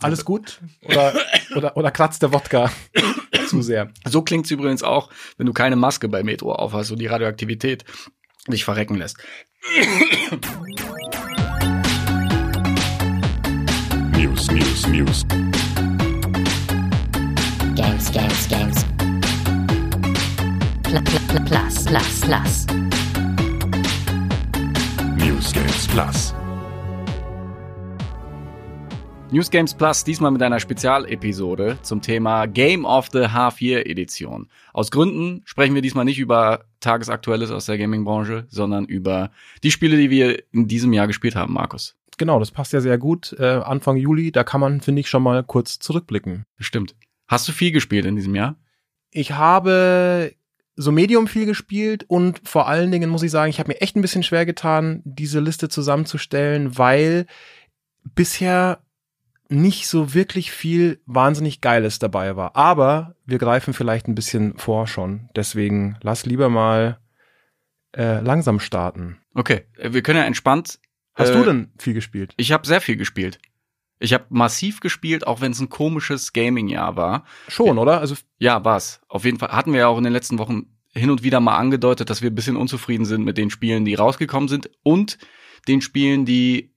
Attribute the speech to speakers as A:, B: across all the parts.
A: Alles gut? Oder, oder, oder kratzt der Wodka zu sehr?
B: So klingt's übrigens auch, wenn du keine Maske bei Metro aufhast und die Radioaktivität dich verrecken lässt.
C: News, News, News.
D: Games, Games, Games. Pl pl pl plus, plus, plus.
C: News Games Plus.
B: News Games Plus, diesmal mit einer Spezialepisode zum Thema Game of the Half Year Edition. Aus Gründen sprechen wir diesmal nicht über Tagesaktuelles aus der Gaming-Branche, sondern über die Spiele, die wir in diesem Jahr gespielt haben, Markus.
A: Genau, das passt ja sehr gut. Äh, Anfang Juli, da kann man, finde ich, schon mal kurz zurückblicken.
B: Bestimmt. Hast du viel gespielt in diesem Jahr?
A: Ich habe so medium viel gespielt und vor allen Dingen muss ich sagen, ich habe mir echt ein bisschen schwer getan, diese Liste zusammenzustellen, weil bisher nicht so wirklich viel wahnsinnig Geiles dabei war. Aber wir greifen vielleicht ein bisschen vor schon. Deswegen lass lieber mal äh, langsam starten.
B: Okay, äh, wir können ja entspannt.
A: Hast
B: äh,
A: du denn viel gespielt?
B: Ich habe sehr viel gespielt. Ich habe massiv gespielt, auch wenn es ein komisches Gaming-Jahr war.
A: Schon, oder? Also
B: Ja, war's. Auf jeden Fall hatten wir ja auch in den letzten Wochen hin und wieder mal angedeutet, dass wir ein bisschen unzufrieden sind mit den Spielen, die rausgekommen sind und den Spielen, die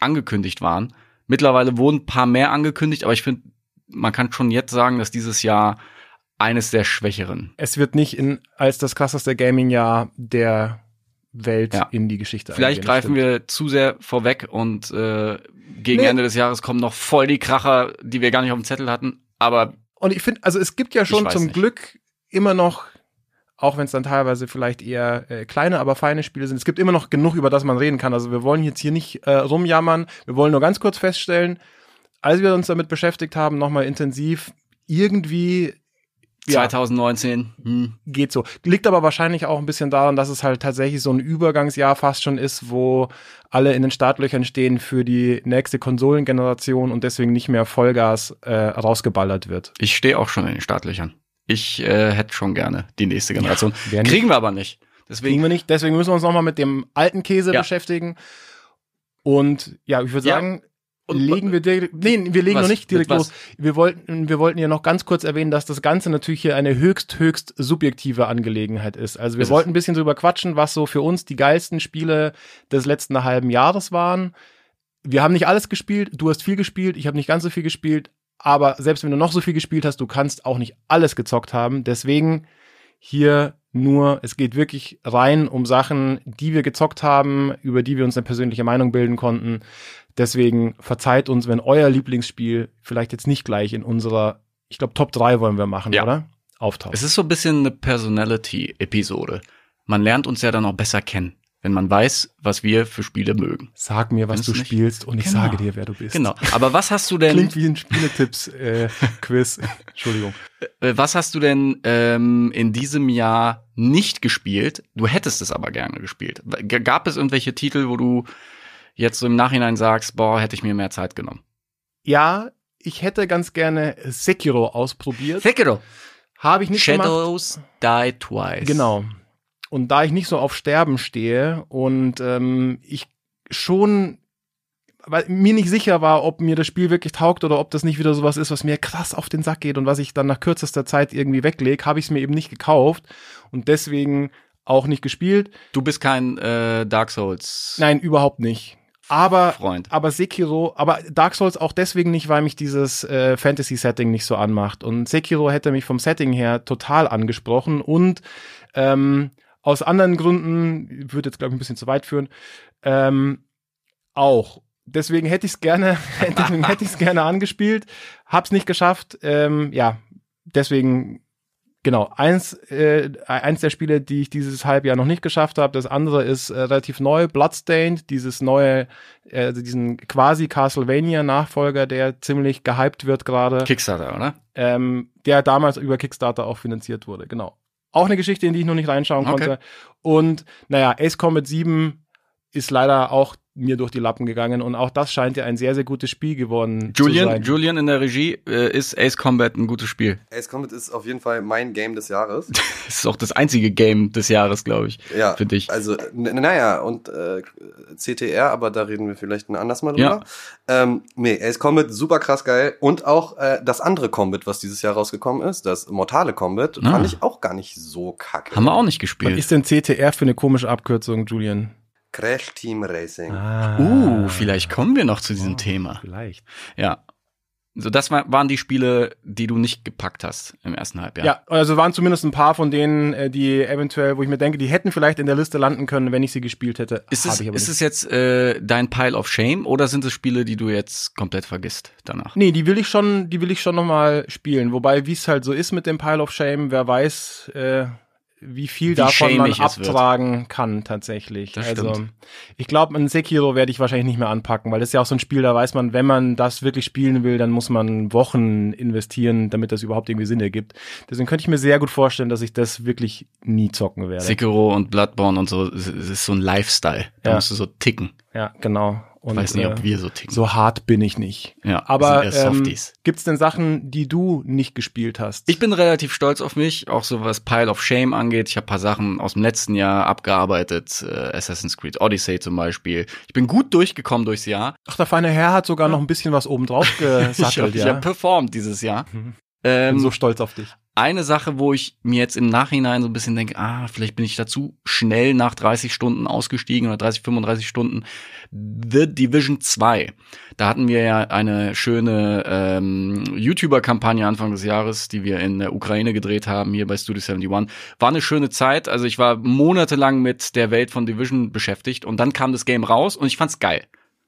B: angekündigt waren. Mittlerweile wurden ein paar mehr angekündigt, aber ich finde, man kann schon jetzt sagen, dass dieses Jahr eines der schwächeren.
A: es wird nicht in, als das krasseste Gaming-Jahr der Welt
B: Ja.
A: in die Geschichte
B: Vielleicht
A: eingehen.
B: greifen
A: Stimmt.
B: wir zu sehr vorweg und äh, gegen
A: Nee.
B: Ende des Jahres kommen noch voll die Kracher, die wir gar nicht auf dem Zettel hatten. Aber
A: Und ich finde, also es gibt ja schon zum
B: nicht.
A: Glück immer noch, auch wenn es dann teilweise vielleicht eher äh, kleine, aber feine Spiele sind, es gibt immer noch genug, über das man reden kann. Also wir wollen jetzt hier nicht äh, rumjammern. Wir wollen nur ganz kurz feststellen, als wir uns damit beschäftigt haben, nochmal intensiv, irgendwie Ja.
B: 2019, hm,
A: geht so. Liegt aber wahrscheinlich auch ein bisschen daran, dass es halt tatsächlich so ein Übergangsjahr fast schon ist, wo alle in den Startlöchern stehen für die nächste Konsolengeneration und deswegen nicht mehr Vollgas äh, rausgeballert wird.
B: ich stehe auch schon in den Startlöchern. Ich äh, hätte schon gerne die nächste Generation.
A: nicht?
B: Kriegen wir aber nicht.
A: Kriegen
B: Deswegen,
A: wir nicht. Deswegen müssen wir uns nochmal mit dem alten Käse
B: Ja.
A: beschäftigen. Und ja, ich würde
B: Ja.
A: sagen,
B: Und-
A: legen wir direkt, nee, wir legen
B: Was?
A: noch nicht direkt los. Wir wollten, wir wollten ja noch ganz kurz erwähnen, dass das Ganze natürlich hier eine höchst, höchst subjektive Angelegenheit ist. Also wir
B: Ist
A: wollten ein bisschen drüber quatschen, was so für uns die geilsten Spiele des letzten halben Jahres waren. Wir haben nicht alles gespielt, du hast viel gespielt, ich habe nicht ganz so viel gespielt, aber selbst wenn du noch so viel gespielt hast, du kannst auch nicht alles gezockt haben. Deswegen hier nur, es geht wirklich rein um Sachen, die wir gezockt haben, über die wir uns eine persönliche Meinung bilden konnten. Deswegen verzeiht uns, wenn euer Lieblingsspiel vielleicht jetzt nicht gleich in unserer, ich glaube, Top 3 wollen wir machen,
B: Ja.
A: oder? Auftaucht.
B: es ist so ein bisschen eine Personality-Episode. Man lernt uns ja dann auch besser kennen, wenn man weiß, was wir für Spiele mögen.
A: Sag mir, was
B: Findest
A: du
B: nicht?
A: spielst und ich
B: Genau.
A: sage dir, wer du bist.
B: Genau. Aber was hast du denn,
A: Klingt wie ein Spieletipps-Quiz. Entschuldigung.
B: äh, was hast du denn ähm, in diesem Jahr nicht gespielt? Du hättest es aber gerne gespielt. Gab es irgendwelche Titel, wo du jetzt so im Nachhinein sagst, boah, hätte ich mir mehr Zeit genommen?
A: Ja, ich hätte ganz gerne Sekiro ausprobiert.
B: Sekiro.
A: Habe ich nicht gemacht.
B: Shadows Die Twice.
A: Genau. Und da ich nicht so auf Sterben stehe und ähm, ich schon weil mir nicht sicher war, ob mir das Spiel wirklich taugt oder ob das nicht wieder sowas ist, was mir krass auf den Sack geht und was ich dann nach kürzester Zeit irgendwie weglege, habe ich es mir eben nicht gekauft und deswegen auch nicht gespielt.
B: Du bist kein äh, Dark Souls
A: Nein, überhaupt nicht. Aber
B: Freund.
A: aber Sekiro, aber Dark Souls auch deswegen nicht, weil mich dieses äh, Fantasy-Setting nicht so anmacht. Und Sekiro hätte mich vom Setting her total angesprochen und ähm, aus anderen Gründen, würde jetzt glaube ich ein bisschen zu weit führen, ähm, auch. Deswegen hätte ich es gerne, deswegen hätte ich es gerne angespielt, hab's nicht geschafft. Ähm, ja, deswegen genau eins äh, eins der Spiele, die ich dieses Halbjahr noch nicht geschafft habe. Das andere ist äh, relativ neu, Bloodstained, dieses neue, äh, diesen quasi Castlevania Nachfolger, der ziemlich gehypt wird gerade
B: Kickstarter, oder?
A: ähm, der damals über Kickstarter auch finanziert wurde, genau. Auch eine Geschichte, in die ich noch nicht reinschauen
B: Okay.
A: konnte. Und naja, Ace Combat 7 ist leider auch mir durch die Lappen gegangen und auch das scheint ja ein sehr, sehr gutes Spiel geworden zu
B: Julian,
A: sein.
B: Julian in der Regie äh, ist Ace Combat ein gutes Spiel.
E: Ace Combat ist auf jeden Fall mein Game des Jahres.
B: Das ist auch das einzige Game des Jahres, glaube ich,
E: Ja,
B: für dich.
E: Also, naja, und äh, CTR, aber da reden wir vielleicht ein anderes Mal drüber.
B: Ja.
E: Ähm, nee, Ace Combat, super krass geil. Und auch äh, das andere Combat, was dieses Jahr rausgekommen ist, das Mortale Combat,
B: Ah.
E: fand ich auch gar nicht so kacke.
B: Haben wir auch nicht
A: Was
B: gespielt.
A: ist denn CTR für eine komische Abkürzung, Julian?
E: Crash Team Racing.
A: Ah,
B: Uh, vielleicht kommen wir noch zu diesem Thema.
A: Vielleicht.
B: Ja. So, das war, waren die Spiele, die du nicht gepackt hast im ersten Halbjahr.
A: Ja. also waren zumindest ein paar von denen, äh, die eventuell, wo ich mir denke, die hätten vielleicht in der Liste landen können, wenn ich sie gespielt hätte.
B: Ist es,
A: ich aber
B: ist
A: nicht.
B: es jetzt äh, dein Pile of Shame oder sind es Spiele, die du jetzt komplett vergisst danach?
A: Nee, die will ich schon, die will ich schon nochmal spielen. Wobei, wie es halt so ist mit dem Pile of Shame, wer weiß, äh, wie viel
B: Wie
A: davon man
B: es wird.
A: abtragen kann tatsächlich.
B: Das
A: also
B: stimmt.
A: ich glaube, ein Sekiro werde ich wahrscheinlich nicht mehr anpacken, weil das ist ja auch so ein Spiel, da weiß man, wenn man das wirklich spielen will, dann muss man Wochen investieren, damit das überhaupt irgendwie Sinn ergibt. Deswegen könnte ich mir sehr gut vorstellen, dass ich das wirklich nie zocken werde.
B: Sekiro und Bloodborne und so, es es ist so ein Lifestyle. Da
A: Ja.
B: musst du so ticken.
A: ja, genau. Und,
B: Ich weiß nicht, ob
A: äh,
B: wir so ticken.
A: so hart bin ich nicht.
B: ja,
A: Aber ähm,
B: Softies.
A: gibt's denn Sachen, die du nicht gespielt hast?
B: Ich bin relativ stolz auf mich, auch so was Pile of Shame angeht. Ich habe paar Sachen aus dem letzten Jahr abgearbeitet, äh, Assassin's Creed Odyssey zum Beispiel. Ich bin gut durchgekommen durchs Jahr.
A: Ach, der feine Herr hat sogar noch ein bisschen was oben drauf
B: Ich habe
A: gesattelt,
B: ich
A: ja.
B: hab performt dieses Jahr.
A: Mhm.
B: Ähm,
A: bin so stolz auf dich.
B: Eine Sache, wo ich mir jetzt im Nachhinein so ein bisschen denke, ah, vielleicht bin ich dazu schnell nach 30 Stunden ausgestiegen oder 30, 35 Stunden. The Division 2. Da hatten wir ja eine schöne ähm, YouTuber-Kampagne Anfang des Jahres, die wir in der Ukraine gedreht haben, hier bei Studio 71. War eine schöne Zeit. Also ich war monatelang mit der Welt von Division beschäftigt und dann kam das Game raus und ich fand's geil.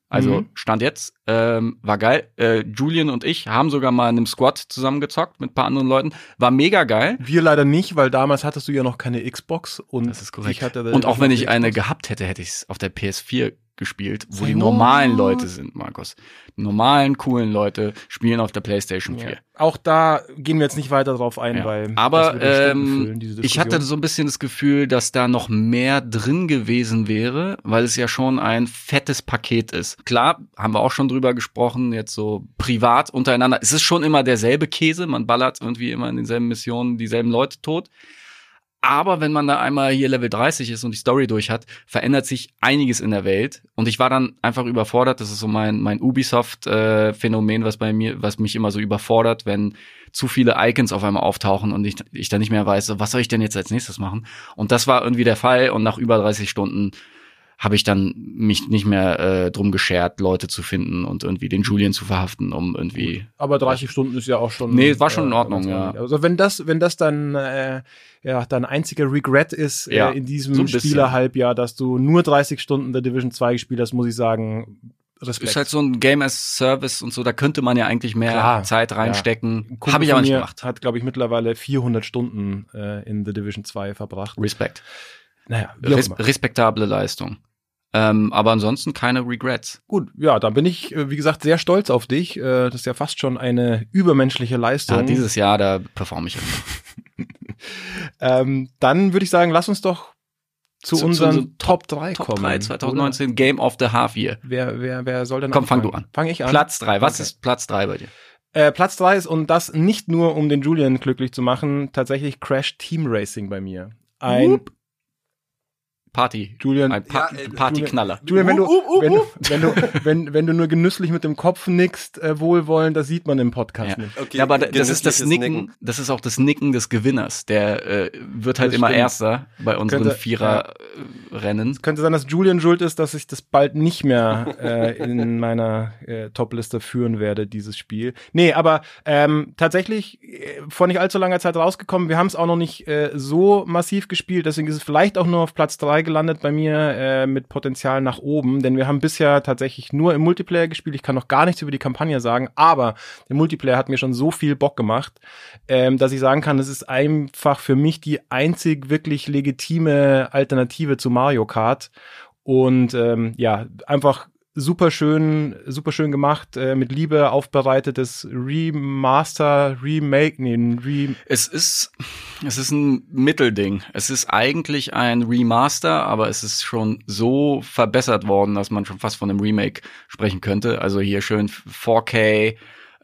B: Also
A: Mhm.
B: Stand jetzt, ähm, war geil. Äh, Julian und ich haben sogar mal in einem Squad zusammengezockt mit ein paar anderen Leuten. War mega geil.
A: Wir leider nicht, weil damals hattest du ja noch keine Xbox und
B: Das ist korrekt.
A: ich hatte
B: Und auch wenn ich eine
A: Xbox.
B: gehabt hätte, hätte ich es auf der PS4 gespielt, wo die normalen Leute sind, Markus. Die normalen, coolen Leute spielen auf der PlayStation 4.
A: Ja. Auch da gehen wir jetzt nicht weiter drauf ein,
B: Ja.
A: weil
B: Aber ähm,
A: füllen,
B: ich hatte so ein bisschen das Gefühl, dass da noch mehr drin gewesen wäre, weil es ja schon ein fettes Paket ist. Klar, haben wir auch schon drüber gesprochen, jetzt so privat untereinander. Es ist schon immer derselbe Käse, man ballert irgendwie immer in denselben Missionen dieselben Leute tot. Aber wenn man da einmal hier Level 30 ist und die Story durch hat, verändert sich einiges in der Welt. Und ich war dann einfach überfordert. Das ist so mein, mein Ubisoft-Phänomen, was bei mir, was mich immer so überfordert, wenn zu viele Icons auf einmal auftauchen und ich, ich dann nicht mehr weiß, was soll ich denn jetzt als nächstes machen? Und das war irgendwie der Fall. Und nach über 30 Stunden habe ich dann mich nicht mehr äh, drum geschert, Leute zu finden und irgendwie den Julian zu verhaften, um irgendwie
A: aber 30 Stunden ist ja auch schon.
B: Nee, war schon in Ordnung, ja.
A: Also wenn das, wenn das dann äh, ja dein einziger Regret ist
B: Ja,
A: äh, in diesem
B: so.
A: Spielerhalbjahr, dass du nur 30 Stunden der Division 2 gespielt hast, muss ich sagen, Respekt.
B: ist halt so ein Game as Service und so, da könnte man ja eigentlich mehr
A: Klar,
B: Zeit
A: Ein
B: reinstecken.
A: Kumpel
B: Habe ich aber nicht gemacht.
A: Hat, glaube ich, mittlerweile 400 Stunden äh, in The Division 2 verbracht.
B: Respekt.
A: Naja,
B: Res respektable Leistung. Ähm, aber ansonsten keine Regrets.
A: Gut, ja, da bin ich, äh, wie gesagt, sehr stolz auf dich. Äh, Das ist ja fast schon eine übermenschliche Leistung.
B: Ja, dieses Jahr, da performe ich immer.
A: ähm, dann würde ich sagen, lass uns doch zu,
B: Zu- zu
A: unseren
B: unseren
A: Top 3
B: Top
A: kommen.
B: 3 2019, Game of the Half Year.
A: Oder? Wer, wer, wer soll denn
B: Komm, fang
A: anfangen?
B: du an.
A: Fang ich an.
B: Platz 3. Was
A: Okay.
B: ist Platz 3 bei dir?
A: Äh, Platz 3 ist, und das nicht nur, um den Julian glücklich zu machen, tatsächlich Crash Team Racing bei mir. Ein
B: Whoop. Party.
A: Julian,
B: Ein pa
E: Ja, äh,
B: Partyknaller.
A: Julian, wenn du,
E: Uh, uh, uh,
A: wenn, du, wenn du, wenn, wenn du nur genüsslich mit dem Kopf nickst, äh, wohlwollend, das sieht man im Podcast
B: Ja.
A: nicht.
E: Okay,
B: Ja, aber das ist das
E: genüssliches
B: Nicken, das ist auch das Nicken des Gewinners. Der äh, wird halt
A: Das
B: immer
A: stimmt.
B: Erster bei unseren
A: Könnte-
B: Vierer-Rennen.
A: Könnte sein, dass Julian schuld ist, dass ich das bald nicht mehr äh, in meiner äh, Top-Liste führen werde, dieses Spiel. Nee, aber ähm, tatsächlich äh, vor nicht allzu langer Zeit rausgekommen. Wir haben es auch noch nicht äh, so massiv gespielt, deswegen ist es vielleicht auch nur auf Platz drei gelandet bei mir äh, mit Potenzial nach oben, denn wir haben bisher tatsächlich nur im Multiplayer gespielt. Ich kann noch gar nichts über die Kampagne sagen, aber der Multiplayer hat mir schon so viel Bock gemacht, ähm, dass ich sagen kann, es ist einfach für mich die einzig wirklich legitime Alternative zu Mario Kart. Und ähm, ja, einfach super schön, super schön gemacht, äh, mit Liebe aufbereitetes Remaster, Remake, nee, ein Re
B: Es ist, es ist ein Mittelding. Es ist eigentlich ein Remaster, aber es ist schon so verbessert worden, dass man schon fast von einem Remake sprechen könnte. Also hier schön 4K,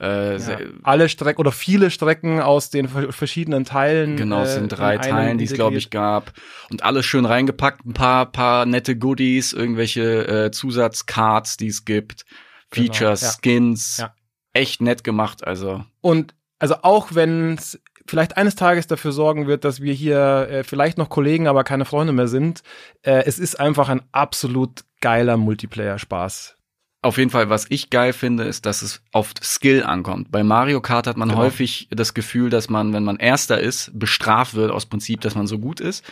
B: äh,
A: ja, alle Strecken oder viele Strecken aus den ver- verschiedenen Teilen.
B: Genau, es
A: äh,
B: sind drei
A: in einem
B: Teilen, die es glaube ich gab und alles schön reingepackt, ein paar paar nette Goodies, irgendwelche äh, Zusatzcards, die es gibt,
A: Genau,
B: Features,
A: ja.
B: Skins,
A: Ja.
B: echt nett gemacht, also
A: Und also auch wenn es vielleicht eines Tages dafür sorgen wird, dass wir hier äh, vielleicht noch Kollegen, aber keine Freunde mehr sind, äh, es ist einfach ein absolut geiler Multiplayer-Spaß.
B: Auf jeden Fall, was ich geil finde, ist, dass es auf Skill ankommt. Bei Mario Kart hat man
A: Genau.
B: häufig das Gefühl, dass man, wenn man Erster ist, bestraft wird aus Prinzip, dass man so gut ist.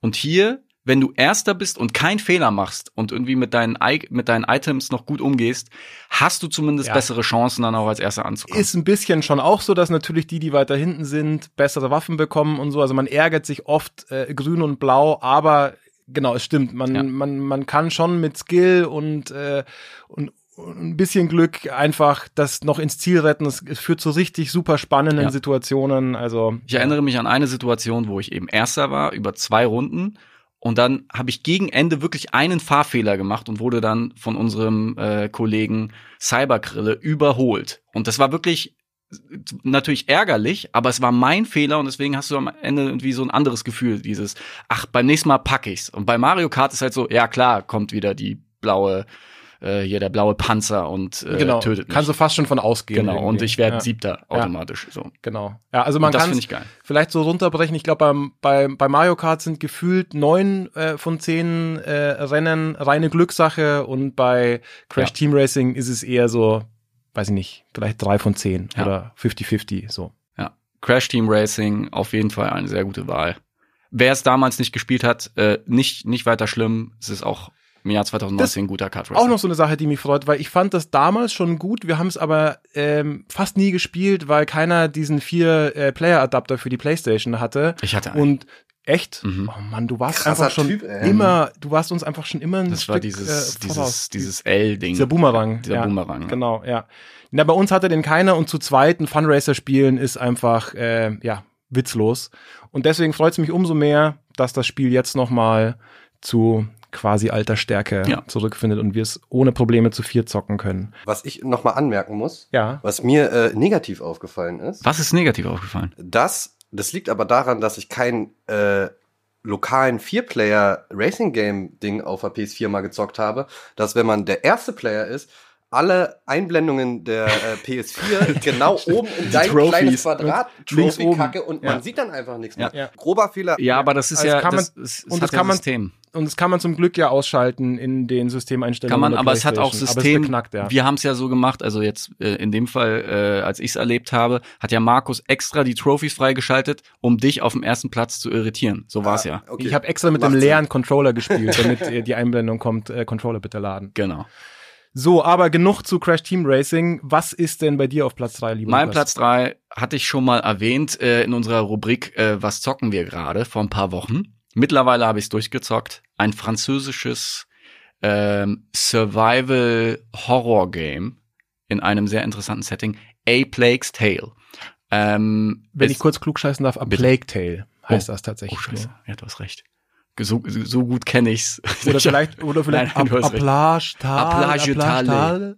B: Und hier, wenn du Erster bist und keinen Fehler machst und irgendwie mit deinen, I mit deinen Items noch gut umgehst, hast du zumindest
A: Ja.
B: bessere Chancen, dann auch als Erster anzukommen.
A: Ist ein bisschen schon auch so, dass natürlich die, die weiter hinten sind, bessere Waffen bekommen und so. Also man ärgert sich oft äh, grün und blau, aber genau, es stimmt. Man,
B: Ja.
A: man, man kann schon mit Skill und, äh, und, ein bisschen Glück einfach das noch ins Ziel retten. Es, führt zu richtig super spannenden
B: Ja.
A: Situationen. Also
B: Ich erinnere mich an eine Situation, wo ich eben Erster war über zwei Runden und dann habe ich gegen Ende wirklich einen Fahrfehler gemacht und wurde dann von unserem äh, Kollegen Cyberkrille überholt. Und das war wirklich natürlich ärgerlich, aber es war mein Fehler und deswegen hast du am Ende irgendwie so ein anderes Gefühl, dieses, ach, beim nächsten Mal pack ich's. Und bei Mario Kart ist halt so, ja klar, kommt wieder die blaue, äh, hier der blaue Panzer und äh,
A: genau,
B: tötet mich.
A: kannst du fast schon von ausgehen.
B: genau, und
A: irgendwie.
B: ich werde
A: ja,
B: Siebter automatisch. So.
A: Genau. Ja, also man
B: Und das
A: kann
B: finde ich geil.
A: vielleicht so runterbrechen. Ich glaube, beim, bei, bei Mario Kart sind gefühlt neun äh, von zehn äh, Rennen reine Glückssache und bei Crash
B: Ja.
A: Team Racing ist es eher so, weiß ich nicht, vielleicht drei von zehn
B: Ja.
A: oder 50-50, so.
B: Ja, Crash Team Racing auf jeden Fall eine sehr gute Wahl. Wer es damals nicht gespielt hat, äh, nicht nicht weiter schlimm. Es ist auch im Jahr 2019 ein guter Kart Racer.
A: Auch noch so eine Sache, die mich freut, weil ich fand das damals schon gut. Wir haben es aber ähm, fast nie gespielt, weil keiner diesen vier äh, Player-Adapter für die Playstation hatte.
B: Ich hatte einen.
A: Und echt?
B: Mhm.
A: Oh Mann, du warst
E: Krasser
A: einfach schon
E: Typ,
A: immer, du warst uns einfach schon immer ein
B: das
A: Stück,
B: war dieses
A: äh,
B: dieses dieses L-Ding.
A: Dieser Boomerang.
B: Dieser
A: ja,
B: Boomerang. ja.
A: Genau, ja. Na, bei uns hatte den keiner und zu zweit ein Funracer spielen ist einfach, äh, ja, witzlos. Und deswegen freut es mich umso mehr, dass das Spiel jetzt nochmal zu quasi alter Stärke
B: Ja.
A: zurückfindet und wir es ohne Probleme zu vier zocken können.
E: Was ich noch mal anmerken muss,
A: Ja.
E: was mir äh, negativ aufgefallen ist,
B: Was ist negativ aufgefallen?
E: das, das liegt aber daran, dass ich kein äh, lokalen Vier-Player-Racing-Game-Ding auf der PS4 mal gezockt habe, dass wenn man der erste Player ist, alle Einblendungen der äh, PS4 genau oben in dein
B: Trophies.
E: kleines Quadrat
A: Links
E: Trophy
A: oben.
E: kacke und man
A: Ja.
E: sieht dann einfach nichts mehr.
A: Ja.
E: Grober Fehler.
B: Ja, aber das ist
A: Also
B: ja
A: kann man-
B: das, es,
A: und das
B: ja
A: kann man-
B: System.
A: Und das kann man zum Glück ja ausschalten in den Systemeinstellungen.
B: Kann man, aber es hat auch. System.
A: Beknackt, ja.
B: Wir haben es ja so gemacht, also jetzt äh, in dem Fall, äh, als ich es erlebt habe, hat ja Markus extra die Trophies freigeschaltet, um dich auf dem ersten Platz zu irritieren. So war's ja.
E: Okay.
A: Ich habe extra mit
E: Macht
A: dem
E: Sinn.
A: leeren Controller gespielt, damit äh, die Einblendung kommt, äh, Controller bitte laden.
B: Genau.
A: So, aber genug zu Crash Team Racing. Was ist denn bei dir auf Platz drei, lieber
B: Mein? Platz drei hatte ich schon mal erwähnt äh, in unserer Rubrik äh, Was zocken wir gerade vor ein paar Wochen. Mittlerweile habe ich es durchgezockt. Ein französisches ähm, Survival-Horror-Game in einem sehr interessanten Setting. A Plague's Tale. Ähm,
A: Wenn ich kurz klugscheißen darf, A. Plague Tale heißt
B: Oh.
A: das tatsächlich.
B: Oh, scheiße. Ja, du hast recht. So, so, gut kenne ich's.
A: Oder vielleicht, oder vielleicht
B: Nein, recht.
A: Aplagetal.
B: Aplagetal.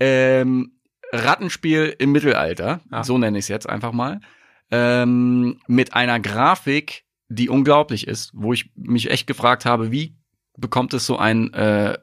B: Ähm, Rattenspiel im Mittelalter,
A: Ah.
B: so nenne ich es jetzt einfach mal, ähm, mit einer Grafik, die unglaublich ist, wo ich mich echt gefragt habe, wie bekommt es so ein äh,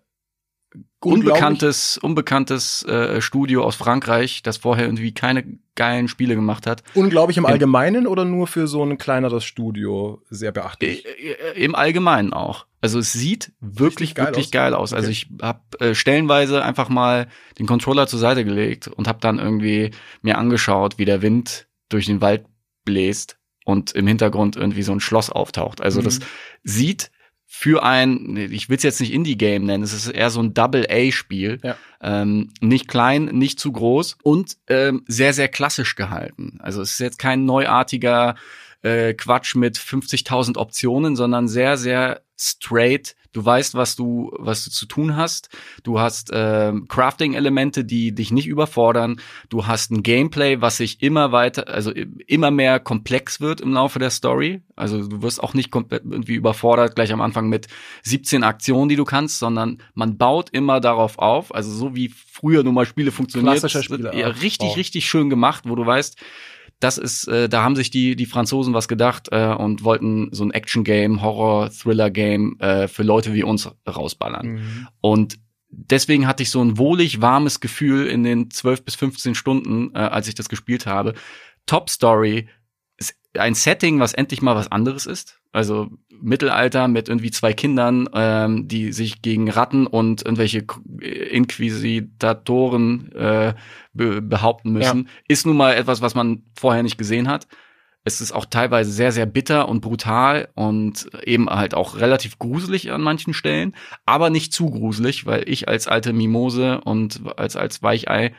B: unbekanntes, unbekanntes äh, Studio aus Frankreich, das vorher irgendwie keine geilen Spiele gemacht hat,
A: Unglaublich im
B: Im-
A: Allgemeinen oder nur für so ein kleineres Studio sehr
B: äh,
A: beachtlich?
B: äh, im Allgemeinen auch. Also es sieht wirklich,
A: geil
B: wirklich
A: aus.
B: geil aus. Also
A: Okay.
B: ich habe äh, stellenweise einfach mal den Controller zur Seite gelegt und habe dann irgendwie mir angeschaut, wie der Wind durch den Wald bläst und im Hintergrund irgendwie so ein Schloss auftaucht. Also
A: Mhm.
B: das sieht für ein, ich will es jetzt nicht Indie-Game nennen, es ist eher so ein Double-A-Spiel.
A: Ja.
B: Ähm, nicht klein, nicht zu groß und ähm, sehr, sehr klassisch gehalten. Also es ist jetzt kein neuartiger äh, Quatsch mit 50.000 Optionen, sondern sehr, sehr straight Du weißt, was du, was du zu tun hast. Du hast äh, Crafting-Elemente, die dich nicht überfordern. Du hast ein Gameplay, was sich immer weiter, also immer mehr komplex wird im Laufe der Story. Also du wirst auch nicht komplett irgendwie überfordert gleich am Anfang mit 17 Aktionen, die du kannst, sondern man baut immer darauf auf. Also so wie früher nun mal Spiele funktioniert.
A: Klassischer Spieler.
B: Ja, richtig, richtig schön gemacht, wo du weißt, das ist, äh, da haben sich die, die Franzosen was gedacht äh, und wollten so ein Action-Game, Horror-Thriller-Game äh, für Leute wie uns rausballern.
A: Mhm.
B: Und deswegen hatte ich so ein wohlig warmes Gefühl in den 12 bis 15 Stunden, äh, als ich das gespielt habe. Top Story, ist ein Setting, was endlich mal was anderes ist. Also Mittelalter mit irgendwie zwei Kindern, ähm, die sich gegen Ratten und irgendwelche K- Inquisitatoren äh, be behaupten müssen, ist nun mal etwas, was man vorher nicht gesehen hat. Es ist auch teilweise sehr, sehr bitter und brutal und eben halt auch relativ gruselig an manchen Stellen, aber nicht zu gruselig, weil ich als alte Mimose und als, als Weichei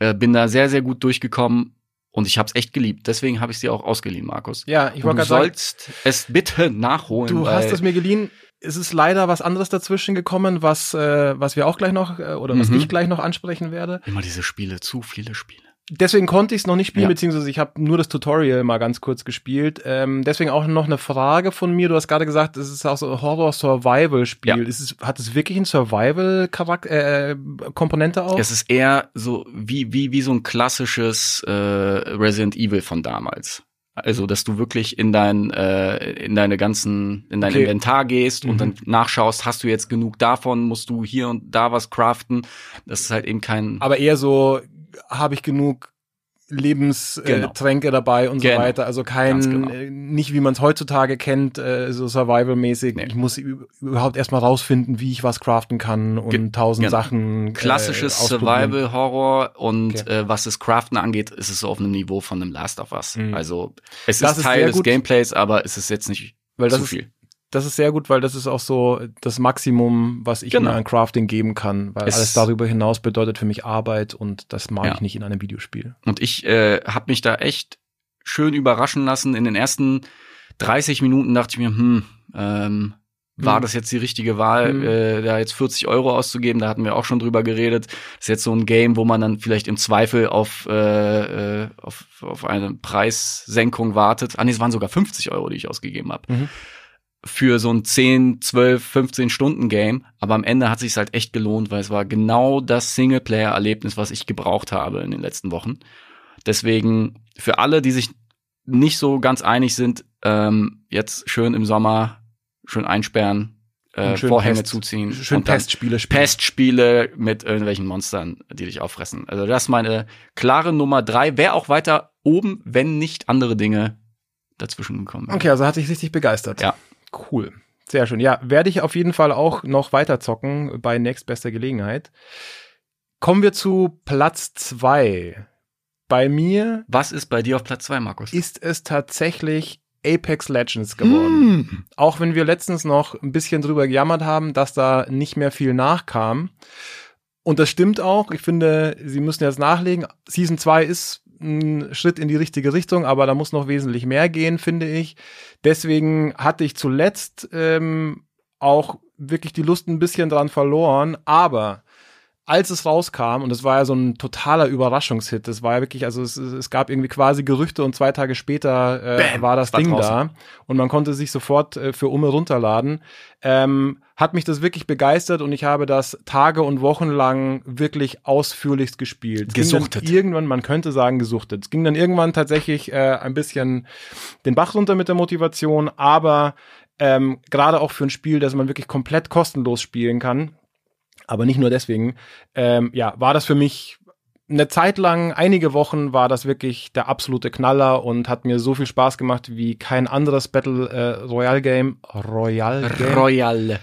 B: äh, bin da sehr, sehr gut durchgekommen und ich habe es echt geliebt. Deswegen habe ich sie auch ausgeliehen, Markus.
A: Ja, ich wollte
B: du
A: gerade sagen,
B: sollst es bitte nachholen.
A: du hast es mir geliehen. Es ist leider was anderes dazwischen gekommen, was, äh, was wir auch gleich noch, äh, oder was
B: Mhm.
A: ich gleich noch ansprechen werde.
B: immer diese Spiele, zu viele Spiele.
A: Deswegen konnte ich es noch nicht spielen,
B: Ja.
A: beziehungsweise ich habe nur das Tutorial mal ganz kurz gespielt. Ähm, deswegen auch noch eine Frage von mir. Du hast gerade gesagt, es ist auch so ein Horror-Survival-Spiel.
B: Ja.
A: Ist es, hat es wirklich eine Survival-Komponente auch?
B: Es ist eher so wie, wie, wie so ein klassisches äh, Resident Evil von damals. Also, dass du wirklich in dein, äh, in deine ganzen, in dein
A: Okay.
B: Inventar gehst
A: Mhm.
B: und dann nachschaust, hast du jetzt genug davon, musst du hier und da was craften. Das ist halt eben kein.
A: Aber eher so, habe ich genug Lebenstränke
B: Genau.
A: äh, dabei und
B: Genau.
A: so weiter. Also kein,
B: genau.
A: äh, nicht wie man es heutzutage kennt, äh, so Survival-mäßig.
B: Nee.
A: Ich muss überhaupt erstmal rausfinden, wie ich was craften kann und
B: Ge-
A: tausend
B: genau.
A: Sachen. äh,
B: klassisches. Survival-Horror und
A: Okay.
B: äh, was das Craften angeht, ist es so auf einem Niveau von einem Last of Us.
A: Mhm.
B: Also es
A: Das
B: ist Teil des
A: gut.
B: Gameplays, aber es ist jetzt nicht
A: Weil das
B: zu
A: ist,
B: viel.
A: Das ist sehr gut, weil das ist auch so das Maximum, was ich
B: Genau.
A: mir an Crafting geben kann, weil
B: Es-
A: alles darüber hinaus bedeutet für mich Arbeit und das mag
B: Ja.
A: ich nicht in einem Videospiel.
B: Und ich äh, habe mich da echt schön überraschen lassen. In den ersten 30 Minuten dachte ich mir, hm, ähm, war
A: Hm.
B: das jetzt die richtige Wahl,
A: Hm.
B: äh, da jetzt 40 Euro auszugeben? Da hatten wir auch schon drüber geredet. Das ist jetzt so ein Game, wo man dann vielleicht im Zweifel auf, äh, äh, auf, auf eine Preissenkung wartet. Ah, nee, es waren sogar 50 Euro, die ich ausgegeben habe.
A: Mhm.
B: Für so ein 10, 12, 15 Stunden Game. Aber am Ende hat sich halt echt gelohnt, weil es war genau das Singleplayer-Erlebnis, was ich gebraucht habe in den letzten Wochen. Deswegen für alle, die sich nicht so ganz einig sind, ähm, jetzt schön im Sommer schön einsperren, äh,
A: schön
B: Vorhänge
A: Pest-
B: zuziehen
A: Schön
B: und
A: Pestspiele spielen.
B: Pestspiele mit irgendwelchen Monstern, die dich auffressen. Also das ist meine klare Nummer drei. Wäre auch weiter oben, wenn nicht andere Dinge dazwischen gekommen wären.
A: Okay, also hat dich richtig begeistert.
B: Ja.
A: Cool. Sehr schön. Ja, werde ich auf jeden Fall auch noch weiter zocken bei nächstbester Gelegenheit. Kommen wir zu Platz zwei. Bei mir
B: Was ist bei dir auf Platz zwei, Markus?
A: ist es tatsächlich Apex Legends geworden.
B: Hm.
A: Auch wenn wir letztens noch ein bisschen drüber gejammert haben, dass da nicht mehr viel nachkam. Und das stimmt auch. Ich finde, sie müssen jetzt nachlegen. Season 2 ist ein Schritt in die richtige Richtung, aber da muss noch wesentlich mehr gehen, finde ich. Deswegen hatte ich zuletzt ähm, auch wirklich die Lust ein bisschen dran verloren. Aber als es rauskam, und es war ja so ein totaler Überraschungshit, das war ja wirklich, also es, es gab irgendwie quasi Gerüchte und zwei Tage später äh,
B: Bam,
A: war das
B: war
A: Ding
B: draußen.
A: da und man konnte sich sofort äh, für Umme runterladen. Ähm, hat mich das wirklich begeistert und ich habe das Tage und Wochen lang wirklich ausführlichst gespielt.
B: Gesuchtet.
A: Irgendwann, man könnte sagen, gesuchtet. Es ging dann irgendwann tatsächlich äh, ein bisschen den Bach runter mit der Motivation, aber ähm, gerade auch für ein Spiel, das man wirklich komplett kostenlos spielen kann, aber nicht nur deswegen, ähm, ja, war das für mich eine Zeit lang, einige Wochen war das wirklich der absolute Knaller und hat mir so viel Spaß gemacht wie kein anderes Battle äh, Royale Game. Royale Game.
B: Royal.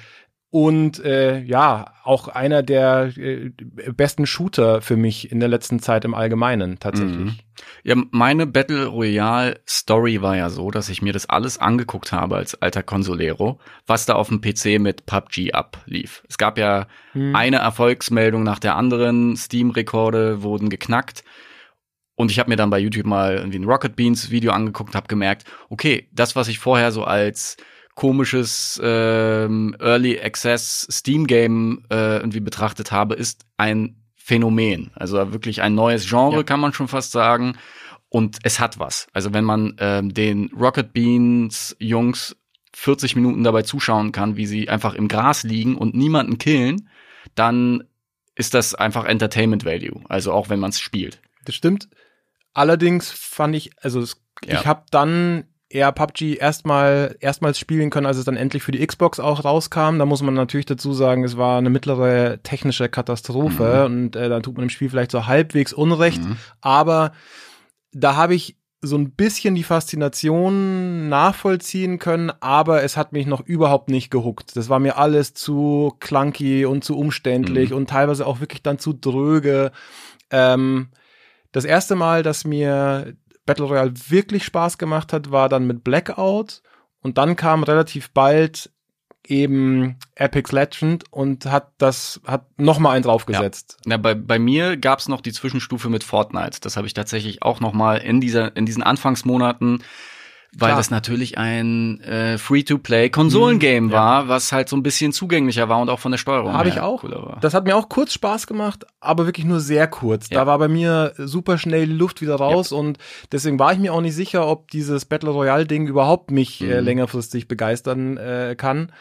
A: Und äh, ja, auch einer der äh, besten Shooter für mich in der letzten Zeit im Allgemeinen tatsächlich.
B: Mhm. Ja, meine Battle Royale Story war ja so, dass ich mir das alles angeguckt habe als alter Consolero, was da auf dem PC mit PUBG ablief. Es gab ja
A: Hm.
B: eine Erfolgsmeldung nach der anderen, Steam-Rekorde wurden geknackt. Und ich habe mir dann bei YouTube mal irgendwie ein Rocket Beans Video angeguckt, habe gemerkt, okay, das, was ich vorher so als komisches ähm, Early Access Steam Game äh, irgendwie betrachtet habe, ist ein Phänomen. Also wirklich ein neues Genre,
A: Ja.
B: kann man schon fast sagen. Und es hat was. Also wenn man ähm, den Rocket Beans Jungs 40 Minuten dabei zuschauen kann, wie sie einfach im Gras liegen und niemanden killen, dann ist das einfach Entertainment Value. Also auch wenn man es spielt.
A: Das stimmt. Allerdings fand ich, also es,
B: Ja.
A: ich habe dann eher PUBG erstmal erstmals spielen können, als es dann endlich für die Xbox auch rauskam. Da muss man natürlich dazu sagen, es war eine mittlere technische Katastrophe und äh, dann tut man dem Spiel vielleicht so halbwegs Unrecht.
B: Mhm.
A: Aber da habe ich so ein bisschen die Faszination nachvollziehen können, aber es hat mich noch überhaupt nicht gehuckt. Das war mir alles zu clunky und zu umständlich
B: Mhm.
A: und teilweise auch wirklich dann zu dröge. Ähm, das erste Mal, dass mir Battle Royale wirklich Spaß gemacht hat, war dann mit Blackout und dann kam relativ bald eben Apex Legend und hat das hat noch mal einen draufgesetzt.
B: Na, bei, bei mir gab's noch die Zwischenstufe mit Fortnite. Das habe ich tatsächlich auch noch mal in dieser in diesen Anfangsmonaten, weil
A: Klar.
B: das natürlich ein äh, Free-to-Play-Konsolengame
A: Mhm, ja.
B: war, was halt so ein bisschen zugänglicher war und auch von der Steuerung
A: Habe ich auch. Das hat mir auch kurz Spaß gemacht, aber wirklich nur sehr kurz.
B: Ja.
A: Da war bei mir super schnell die Luft wieder raus und deswegen war ich mir auch nicht sicher, ob dieses Battle Royale Ding überhaupt mich äh,
B: Mhm.
A: längerfristig begeistern äh, kann.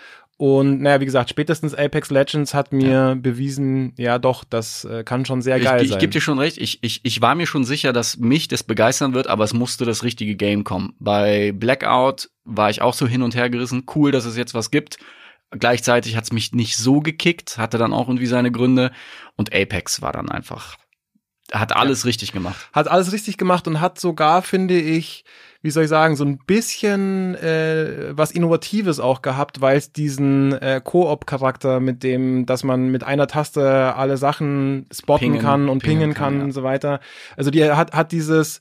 A: Und naja, wie gesagt, spätestens Apex Legends hat mir bewiesen, ja doch, das äh, kann schon sehr geil
B: ich, ich
A: sein.
B: gebe dir schon recht. Ich, ich, ich war mir schon sicher, dass mich das begeistern wird, aber es musste das richtige Game kommen. Bei Blackout war ich auch so hin und her gerissen. Cool, dass es jetzt was gibt. Gleichzeitig hat's mich nicht so gekickt, hatte dann auch irgendwie seine Gründe. Und Apex war dann einfach, hat alles richtig gemacht.
A: hat alles richtig gemacht und hat sogar, finde ich, wie soll ich sagen, so ein bisschen äh, was Innovatives auch gehabt, weil es diesen äh, Koop-Charakter mit dem, dass man mit einer Taste alle Sachen spotten
B: Pingen,
A: kann und
B: pingen
A: pingen,
B: kann,
A: kann
B: ja.
A: und so weiter. Also die hat, hat dieses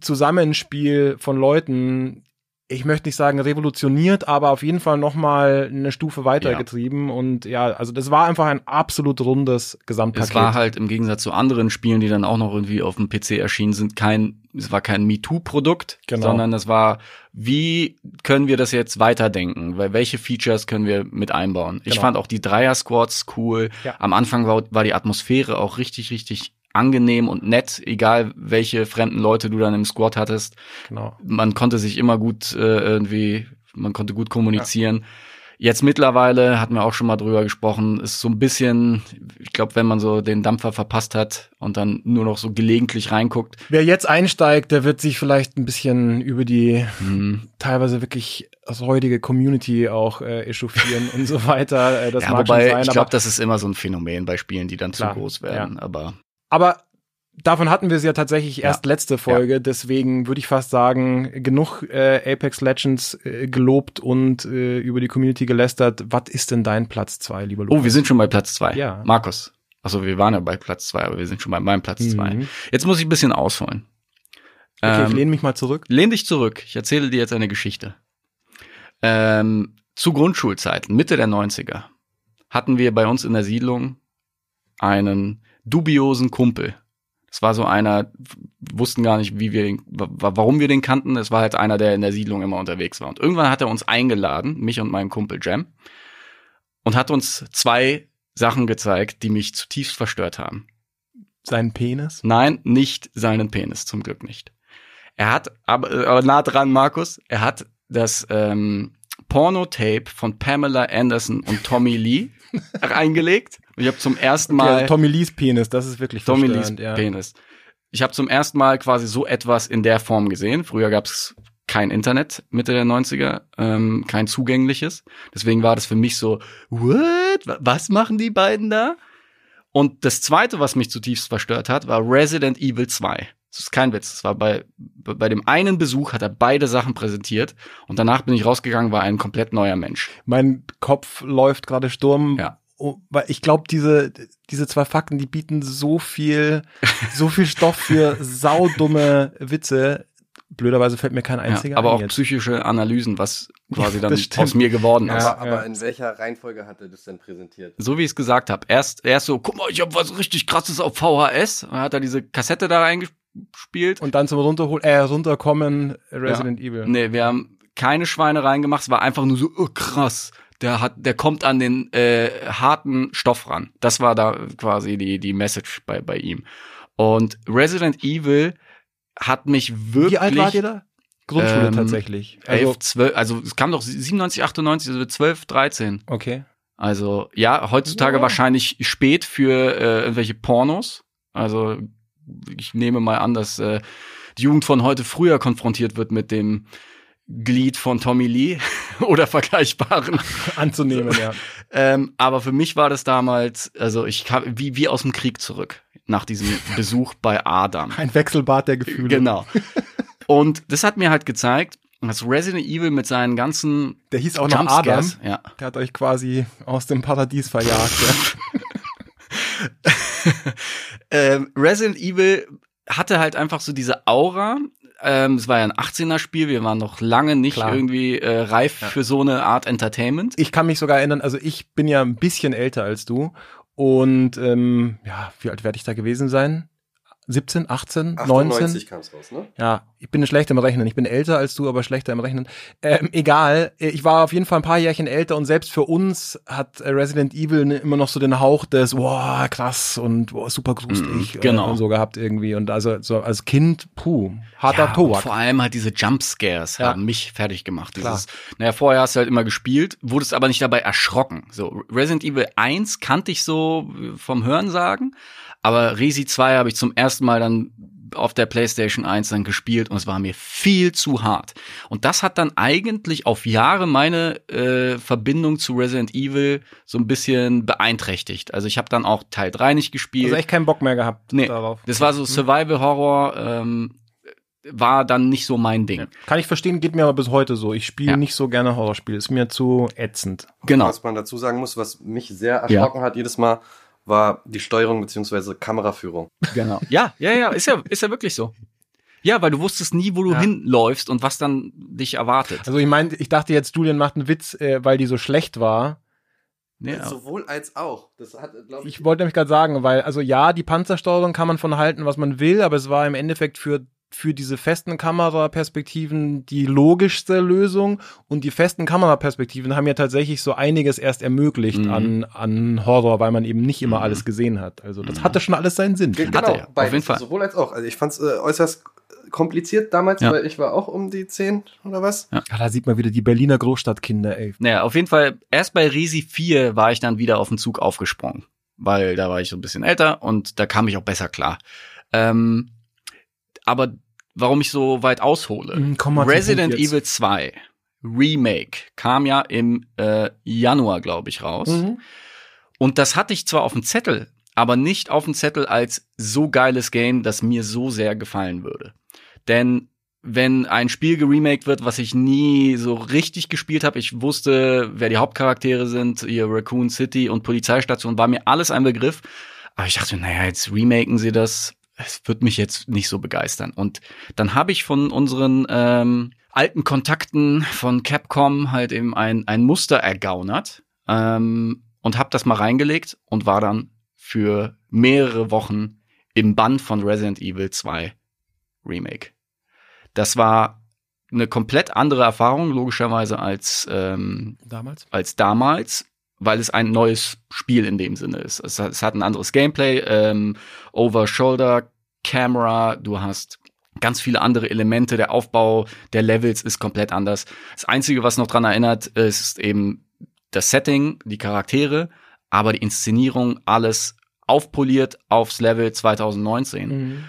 A: Zusammenspiel von Leuten, ich möchte nicht sagen revolutioniert, aber auf jeden Fall noch mal eine Stufe weitergetrieben und ja, also das war einfach ein absolut rundes Gesamtpaket.
B: Es war halt im Gegensatz zu anderen Spielen, die dann auch noch irgendwie auf dem PC erschienen sind, kein, es war kein MeToo-Produkt,
A: Genau.
B: sondern das war, wie können wir das jetzt weiterdenken? Weil welche Features können wir mit einbauen? Ich
A: Genau.
B: fand auch die Dreier-Squads cool.
A: Ja.
B: Am Anfang war, war die Atmosphäre auch richtig, richtig angenehm und nett, egal welche fremden Leute du dann im Squad hattest.
A: genau.
B: Man konnte sich immer gut äh, irgendwie, man konnte gut kommunizieren. Jetzt mittlerweile, hatten wir auch schon mal drüber gesprochen, ist so ein bisschen, ich glaube, wenn man so den Dampfer verpasst hat und dann nur noch so gelegentlich reinguckt,
A: Wer jetzt einsteigt, der wird sich vielleicht ein bisschen über die
B: hm,
A: teilweise wirklich räudige Community auch äh, echauffieren und so weiter. Äh, das
B: ja,
A: mag
B: wobei
A: sein,
B: ich glaube, das ist immer so ein Phänomen bei Spielen, die dann
A: Klar,
B: zu groß werden. Aber
A: aber davon hatten wir es ja tatsächlich
B: Ja.
A: erst letzte Folge, deswegen würde ich fast sagen, genug äh, Apex Legends äh, gelobt und äh, über die Community gelästert. Was ist denn dein Platz zwei, lieber Lukas?
B: oh, wir sind schon bei Platz zwei.
A: Ja.
B: Markus. Also wir waren ja bei Platz zwei, aber wir sind schon bei meinem Platz zwei.
A: Mhm.
B: Jetzt muss ich ein bisschen ausholen.
A: Okay, ich
B: Ähm,
A: lehne mich mal zurück.
B: Lehn dich zurück. Ich erzähle dir jetzt eine Geschichte. Ähm, zu Grundschulzeiten, Mitte der 90er, hatten wir bei uns in der Siedlung einen dubiosen Kumpel. Das war so einer, wussten gar nicht, wie wir warum wir den kannten. Es war halt einer, der in der Siedlung immer unterwegs war. Und irgendwann hat er uns eingeladen, mich und meinen Kumpel Jam, und hat uns zwei Sachen gezeigt, die mich zutiefst verstört haben.
A: Sein Penis.
B: Nein, nicht seinen Penis, zum Glück nicht. Er hat, aber, aber nah dran, Markus, er hat das ähm, Pornotape von Pamela Anderson und Tommy Lee reingelegt. Und ich habe zum ersten
A: Okay,
B: Mal
A: also Tommy Lees Penis, das ist wirklich
B: Tommy Lees
A: ja.
B: Penis. Ich habe zum ersten Mal quasi so etwas in der Form gesehen. Früher gab es kein Internet Mitte der 90er, ähm, kein zugängliches. Deswegen war das für mich so, what? Wa- Was machen die beiden da? Und das zweite, was mich zutiefst verstört hat, war Resident Evil 2. Das ist kein Witz. Das war bei, bei dem einen Besuch hat er beide Sachen präsentiert und danach bin ich rausgegangen, war ein komplett neuer Mensch.
A: Mein Kopf läuft gerade Sturm.
B: Ja.
A: Oh, weil ich glaube, diese, diese zwei Fakten, die bieten so viel, so viel Stoff für saudumme Witze. Blöderweise fällt mir kein einziger
B: Ja, aber
A: ein
B: auch
A: jetzt.
B: psychische Analysen, was quasi dann aus mir geworden
A: Ja.
B: ist.
E: Aber, aber in welcher Reihenfolge hat er das denn präsentiert?
B: So wie ich es gesagt habe. Erst, erst so, guck mal, ich habe was richtig krasses auf VHS. Dann hat er diese Kassette da reingespielt.
A: Und dann zum Runterholen, äh, runterkommen Resident Evil.
B: Nee, wir haben keine Schweinereien gemacht, es war einfach nur so, oh, krass. Der hat, der kommt an den äh, harten Stoff ran. Das war da quasi die die Message bei bei ihm. Und Resident Evil hat mich wirklich
A: Wie alt wart ihr da? Grundschule
B: Ähm,
A: tatsächlich.
B: 11,
A: Also,
B: 12, also es kam doch 97, 98, also 12, 13.
A: okay.
B: Also ja, heutzutage
A: Ja.
B: wahrscheinlich spät für äh, irgendwelche Pornos. Also ich nehme mal an, dass äh, die Jugend von heute früher konfrontiert wird mit dem Glied von Tommy Lee oder vergleichbaren.
A: Anzunehmen, ja.
B: Ähm, aber für mich war das damals, also ich kam wie, wie aus dem Krieg zurück nach diesem Besuch bei Adam.
A: Ein Wechselbad der Gefühle.
B: Genau. Und das hat mir halt gezeigt, dass Resident Evil mit seinen ganzen
A: Der hieß auch noch Adam.
B: Ja,
A: Der hat euch quasi aus dem Paradies verjagt. Ja.
B: ähm, Resident Evil hatte halt einfach so diese Aura. Ähm, es war ja ein 18er Spiel, wir waren noch lange nicht
A: Klar.
B: irgendwie äh, reif für so eine Art Entertainment.
A: Ich kann mich sogar erinnern, also ich bin ja ein bisschen älter als du. Und ähm, ja, wie alt werde ich da gewesen sein? 17, 18, 19?
E: 98 kam es raus, ne?
A: Ja, ich bin schlecht im Rechnen. Ich bin älter als du, aber schlechter im Rechnen. Ähm, egal, ich war auf jeden Fall ein paar Jährchen älter und selbst für uns hat Resident Evil ne- immer noch so den Hauch des, wow, krass und wow, super gruselig
B: Mhm, genau.
A: und so gehabt irgendwie. Und also so als Kind, puh, harter
B: Ja, und
A: Tobak.
B: vor allem halt diese Jumpscares
A: Ja.
B: haben mich fertig gemacht.
A: Klar.
B: Dieses, naja, vorher hast du halt immer gespielt, wurdest aber nicht dabei erschrocken. So, Resident Evil 1 kannte ich so vom Hörensagen, aber Resi 2 habe ich zum ersten Mal dann auf der PlayStation 1 dann gespielt und es war mir viel zu hart. Und das hat dann eigentlich auf Jahre meine äh, Verbindung zu Resident Evil so ein bisschen beeinträchtigt. Also ich habe dann auch Teil 3 nicht gespielt.
A: Also echt keinen Bock mehr gehabt
B: Nee,
A: darauf.
B: das war so Survival Horror, ähm, war dann nicht so mein Ding.
A: Kann ich verstehen, geht mir aber bis heute so. Ich spiele
B: Ja.
A: nicht so gerne Horrorspiele. Ist mir zu ätzend.
B: Genau.
E: Was man dazu sagen muss, was mich sehr erschrocken hat jedes Mal, war die Steuerung beziehungsweise Kameraführung.
B: Genau. Ja, ja, ja, ist ja, ist ja wirklich so. Ja, weil du wusstest nie, wo du
A: Ja.
B: hinläufst und was dann dich erwartet.
A: Also ich meine, ich dachte jetzt, Julian macht einen Witz, äh, weil die so schlecht war.
B: Ja.
E: Sowohl als auch. Das hat, glaube
A: Ich wollte nämlich gerade sagen, weil, also ja, die Panzersteuerung kann man von halten, was man will, aber es war im Endeffekt für, für diese festen Kameraperspektiven die logischste Lösung und die festen Kameraperspektiven haben ja tatsächlich so einiges erst ermöglicht
B: Mhm.
A: an, an Horror, weil man eben nicht immer alles gesehen hat. Also das hatte schon alles seinen Sinn.
E: Ge-
B: Hatte
E: Genau,
B: er, auf jeden Fall.
E: Sowohl als auch. Also ich fand es äh, äußerst kompliziert damals,
B: Ja.
E: weil ich war auch um die 10 oder was.
A: Ja, da sieht man wieder die Berliner Großstadtkinder, ey.
B: Naja, auf jeden Fall, erst bei Resi 4 war ich dann wieder auf den Zug aufgesprungen. Weil da war ich so ein bisschen älter und da kam ich auch besser klar. Ähm, aber warum ich so weit aushole?
A: Mhm, komm mal
B: Resident. Evil 2 Remake kam ja im äh, Januar, glaube ich, raus.
A: Mhm.
B: Und das hatte ich zwar auf dem Zettel, aber nicht auf dem Zettel als so geiles Game, das mir so sehr gefallen würde. Denn wenn ein Spiel geremaked wird, was ich nie so richtig gespielt habe, ich wusste, wer die Hauptcharaktere sind, hier Raccoon City und Polizeistation, war mir alles ein Begriff. Aber ich dachte, naja, jetzt remaken sie das. Es wird mich jetzt nicht so begeistern. Und dann habe ich von unseren ähm, alten Kontakten von Capcom halt eben ein, ein Muster ergaunert ähm, und habe das mal reingelegt und war dann für mehrere Wochen im Bann von Resident Evil 2 Remake. Das war eine komplett andere Erfahrung, logischerweise, als, ähm,
A: Damals?
B: als damals, weil es ein neues Spiel in dem Sinne ist. Es hat, es hat ein anderes Gameplay, ähm, Over-Shoulder, Camera, du hast ganz viele andere Elemente, der Aufbau der Levels ist komplett anders. Das Einzige, was noch dran erinnert, ist eben das Setting, die Charaktere, aber die Inszenierung, alles aufpoliert aufs Level 2019.
A: Mhm.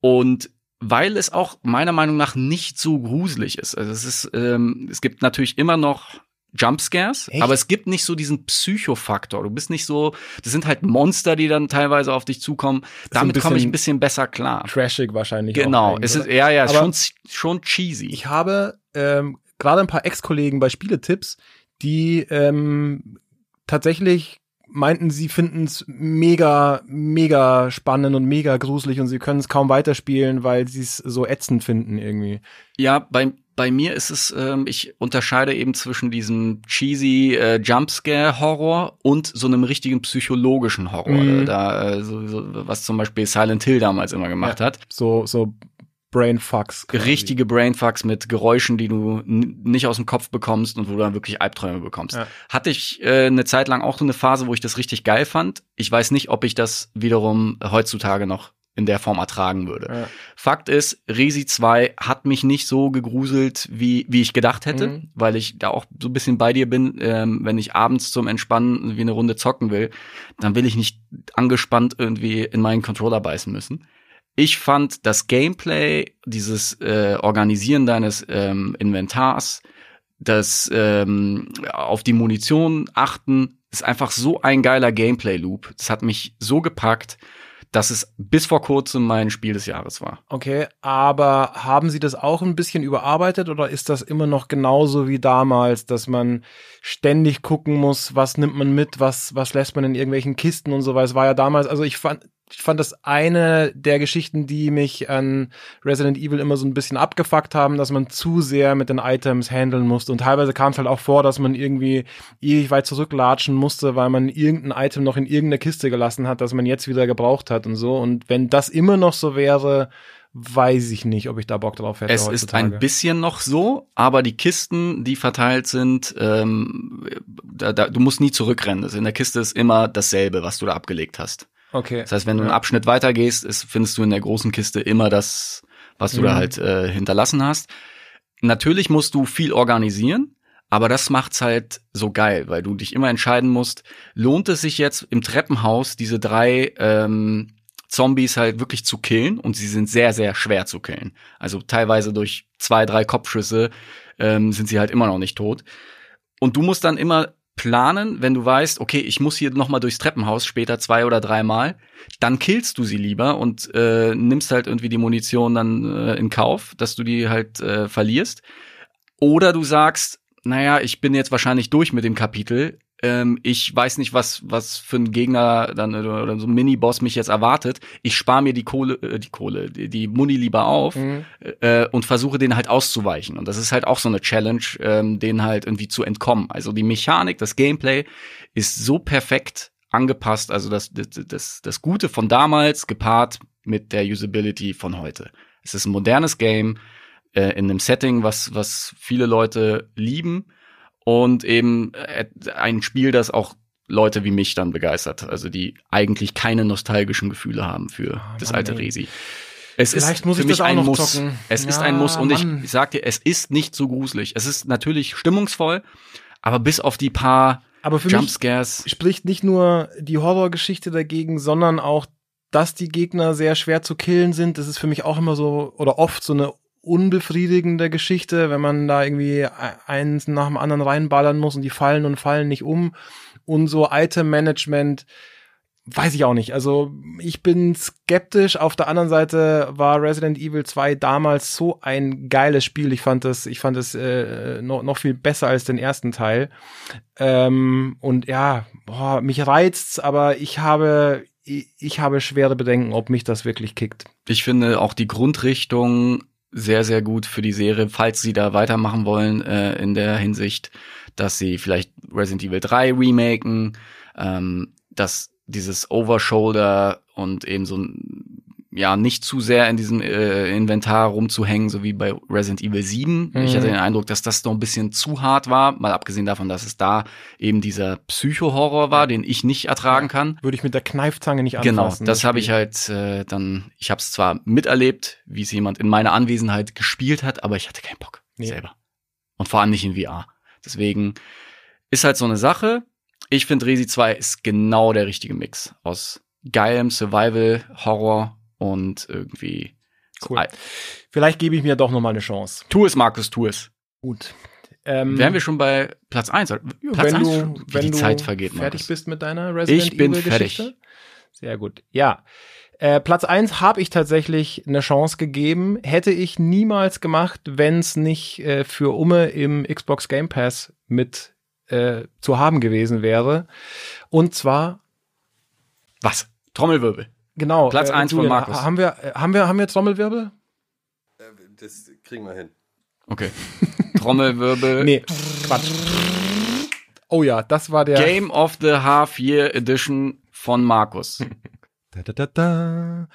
B: Und weil es auch meiner Meinung nach nicht so gruselig ist. Also es ist, ähm, es gibt natürlich immer noch Jumpscares,
A: Echt?
B: aber es gibt nicht so diesen Psychofaktor. Du bist nicht so, das sind halt Monster, die dann teilweise auf dich zukommen. Damit
A: ein
B: komme ich ein bisschen besser klar.
A: Trashig wahrscheinlich.
B: Genau, es ist ja ja
A: Aber-
B: schon schon cheesy.
A: Ich habe ähm, gerade ein paar Ex-Kollegen bei Spieletipps, die ähm, tatsächlich meinten, sie finden es mega, mega spannend und mega gruselig und sie können es kaum weiterspielen, weil sie es so ätzend finden irgendwie.
B: Ja, bei, bei mir ist es, ähm, ich unterscheide eben zwischen diesem cheesy äh, Jumpscare-Horror und so einem richtigen psychologischen Horror.
A: Mhm.
B: Da, äh, so, so, was zum Beispiel Silent Hill damals immer gemacht
A: Ja.
B: hat.
A: So, so Brainfucks. quasi.
B: richtige Brainfucks mit Geräuschen, die du nicht aus dem Kopf bekommst und wo du dann wirklich Albträume bekommst.
A: Ja.
B: Hatte ich äh, eine Zeit lang auch so eine Phase, wo ich das richtig geil fand. Ich weiß nicht, ob ich das wiederum heutzutage noch in der Form ertragen würde.
A: Ja.
B: Fakt ist, Resi 2 hat mich nicht so gegruselt, wie, wie ich gedacht hätte,
A: Mhm.
B: weil ich da auch so ein bisschen bei dir bin. Ähm, wenn ich abends zum Entspannen wie eine Runde zocken will, dann will ich nicht angespannt irgendwie in meinen Controller beißen müssen. Ich fand das Gameplay, dieses äh, Organisieren deines ähm, Inventars, das ähm, auf die Munition achten, ist einfach so ein geiler Gameplay-Loop. Das hat mich so gepackt, dass es bis vor kurzem mein Spiel des Jahres war.
A: Okay, aber haben Sie das auch ein bisschen überarbeitet oder ist das immer noch genauso wie damals, dass man ständig gucken muss, was nimmt man mit, was, was lässt man in irgendwelchen Kisten und so weiter? Es war ja damals, also ich fand, ich fand das eine der Geschichten, die mich an Resident Evil immer so ein bisschen abgefuckt haben, dass man zu sehr mit den Items handeln musste. Und teilweise kam es halt auch vor, dass man irgendwie ewig weit zurücklatschen musste, weil man irgendein Item noch in irgendeiner Kiste gelassen hat, das man jetzt wieder gebraucht hat und so. Und wenn das immer noch so wäre, weiß ich nicht, ob ich da Bock drauf hätte.
B: Es ist
A: heutzutage.
B: ein bisschen noch so, aber die Kisten, die verteilt sind, ähm, da, da, du musst nie zurückrennen. Also in der Kiste ist immer dasselbe, was du da abgelegt hast.
A: Okay.
B: Das heißt, wenn du einen Abschnitt weitergehst, ist, findest du in der großen Kiste immer das, was du da
A: Mhm.
B: halt äh, hinterlassen hast. Natürlich musst du viel organisieren, aber das macht's halt so geil, weil du dich immer entscheiden musst, lohnt es sich jetzt im Treppenhaus diese drei ähm, Zombies halt wirklich zu killen und sie sind sehr, sehr schwer zu killen. Also teilweise durch zwei, drei Kopfschüsse ähm, sind sie halt immer noch nicht tot. Und du musst dann immer planen, wenn du weißt, okay, ich muss hier noch mal durchs Treppenhaus später zwei oder dreimal, dann killst du sie lieber und äh, nimmst halt irgendwie die Munition dann äh, in Kauf, dass du die halt äh, verlierst. Oder du sagst, naja, ich bin jetzt wahrscheinlich durch mit dem Kapitel. Ähm, ich weiß nicht, was was für ein Gegner dann oder, so ein Mini-Boss mich jetzt erwartet. Ich spare mir die Kohle, äh, die Kohle, die, die Muni lieber auf
A: Mhm.
B: äh, und versuche den halt auszuweichen. Und das ist halt auch so eine Challenge, ähm, den halt irgendwie zu entkommen. Also die Mechanik, das Gameplay ist so perfekt angepasst. Also das, das, das, das Gute von damals gepaart mit der Usability von heute. Es ist ein modernes Game äh, in einem Setting, was, was viele Leute lieben und eben äh, ein Spiel, das auch Leute wie mich dann begeistert, also die eigentlich keine nostalgischen Gefühle haben für
A: Ah,
B: das
A: Mann,
B: alte
A: ey.
B: Resi. Es
A: Vielleicht
B: ist
A: muss
B: für
A: ich
B: mich
A: das auch
B: ein
A: noch
B: Muss.
A: zocken.
B: Es ist
A: Ja,
B: ein Muss und ich,
A: Mann.
B: ich sag dir, es ist nicht so gruselig. Es ist natürlich stimmungsvoll, aber bis auf die paar
A: Aber für mich
B: Jumpscares.
A: spricht nicht nur die Horrorgeschichte dagegen, sondern auch, dass die Gegner sehr schwer zu killen sind. Das ist für mich auch immer so oder oft so eine unbefriedigende Geschichte, wenn man da irgendwie e- eins nach dem anderen reinballern muss und die fallen und fallen nicht um. Und so Item-Management, weiß ich auch nicht. Also ich bin skeptisch. Auf der anderen Seite war Resident Evil 2 damals so ein geiles Spiel. Ich fand das, ich fand es äh, noch, noch viel besser als den ersten Teil. Ähm, und ja, boah, mich reizt, aber ich habe, ich habe schwere Bedenken, ob mich das wirklich kickt.
B: Ich finde auch die Grundrichtung sehr, sehr gut für die Serie, falls sie da weitermachen wollen, äh, in der Hinsicht, dass sie vielleicht Resident Evil 3 remaken, ähm, dass dieses Overshoulder und eben so ein ja, nicht zu sehr in diesem äh, Inventar rumzuhängen, so wie bei Resident Evil 7. Ich
A: Mhm.
B: hatte den Eindruck, dass das noch ein bisschen zu hart war, mal abgesehen davon, dass es da eben dieser Psycho-Horror war, den ich nicht ertragen kann.
A: Würde ich mit der Kneifzange nicht
B: Genau,
A: anfassen.
B: das habe ich halt äh, dann, ich habe es zwar miterlebt, wie es jemand in meiner Anwesenheit gespielt hat, aber ich hatte keinen Bock
A: Nee.
B: selber. Und vor allem nicht in VR. Deswegen ist halt so eine Sache. Ich finde Resi 2 ist genau der richtige Mix aus geilem Survival, Horror und irgendwie
A: Cool. Vielleicht gebe ich mir doch noch mal eine Chance.
B: Tu es, Markus, tu es.
A: Gut. Ähm,
B: Wären wir schon bei Platz 1? Platz
A: wenn
B: 1
A: du,
B: wie
A: wenn
B: die
A: du
B: Zeit vergeht,
A: fertig
B: Markus.
A: bist mit deiner Resident
B: Ich bin
A: Evil Geschichte.
B: fertig.
A: Sehr gut. Ja. Äh, Platz eins habe ich tatsächlich eine Chance gegeben. Hätte ich niemals gemacht, wenn es nicht äh, für Umme im Xbox Game Pass mit äh, zu haben gewesen wäre. Und zwar,
B: Was? Trommelwirbel.
A: Genau.
B: Platz eins von
A: Julian,
B: Markus.
A: ha- Haben wir, äh, haben wir, haben wir Trommelwirbel?
E: Das kriegen wir hin.
B: Okay. Trommelwirbel.
A: Nee, Quatsch. Oh ja, das war der.
B: Game of the Half Year Edition von Markus.
A: Da, da, da, da.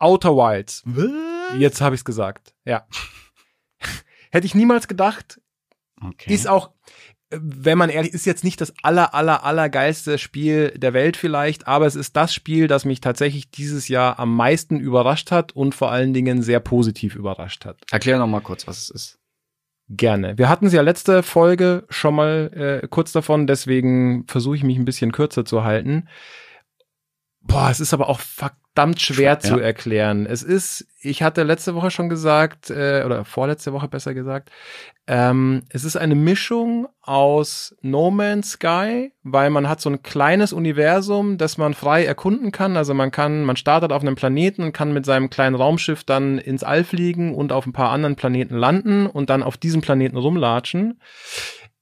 A: Outer Wilds. Jetzt habe ich es gesagt. Ja. Hätte ich niemals gedacht.
B: Okay.
A: Ist auch, äh, wenn man ehrlich ist, jetzt nicht das aller, aller, aller geilste Spiel der Welt vielleicht, aber es ist das Spiel, das mich tatsächlich dieses Jahr am meisten überrascht hat und vor allen Dingen sehr positiv überrascht hat.
B: Erklär noch mal kurz, was es ist.
A: Gerne. Wir hatten es ja letzte Folge schon mal äh, kurz davon, deswegen versuche ich mich ein bisschen kürzer zu halten. Boah, es ist aber auch verdammt schwer
B: Ja.
A: zu erklären. Es ist, ich hatte letzte Woche schon gesagt, äh, oder vorletzte Woche besser gesagt, ähm, es ist eine Mischung aus No Man's Sky, weil man hat so ein kleines Universum, das man frei erkunden kann. Also man kann, man startet auf einem Planeten und kann mit seinem kleinen Raumschiff dann ins All fliegen und auf ein paar anderen Planeten landen und dann auf diesem Planeten rumlatschen.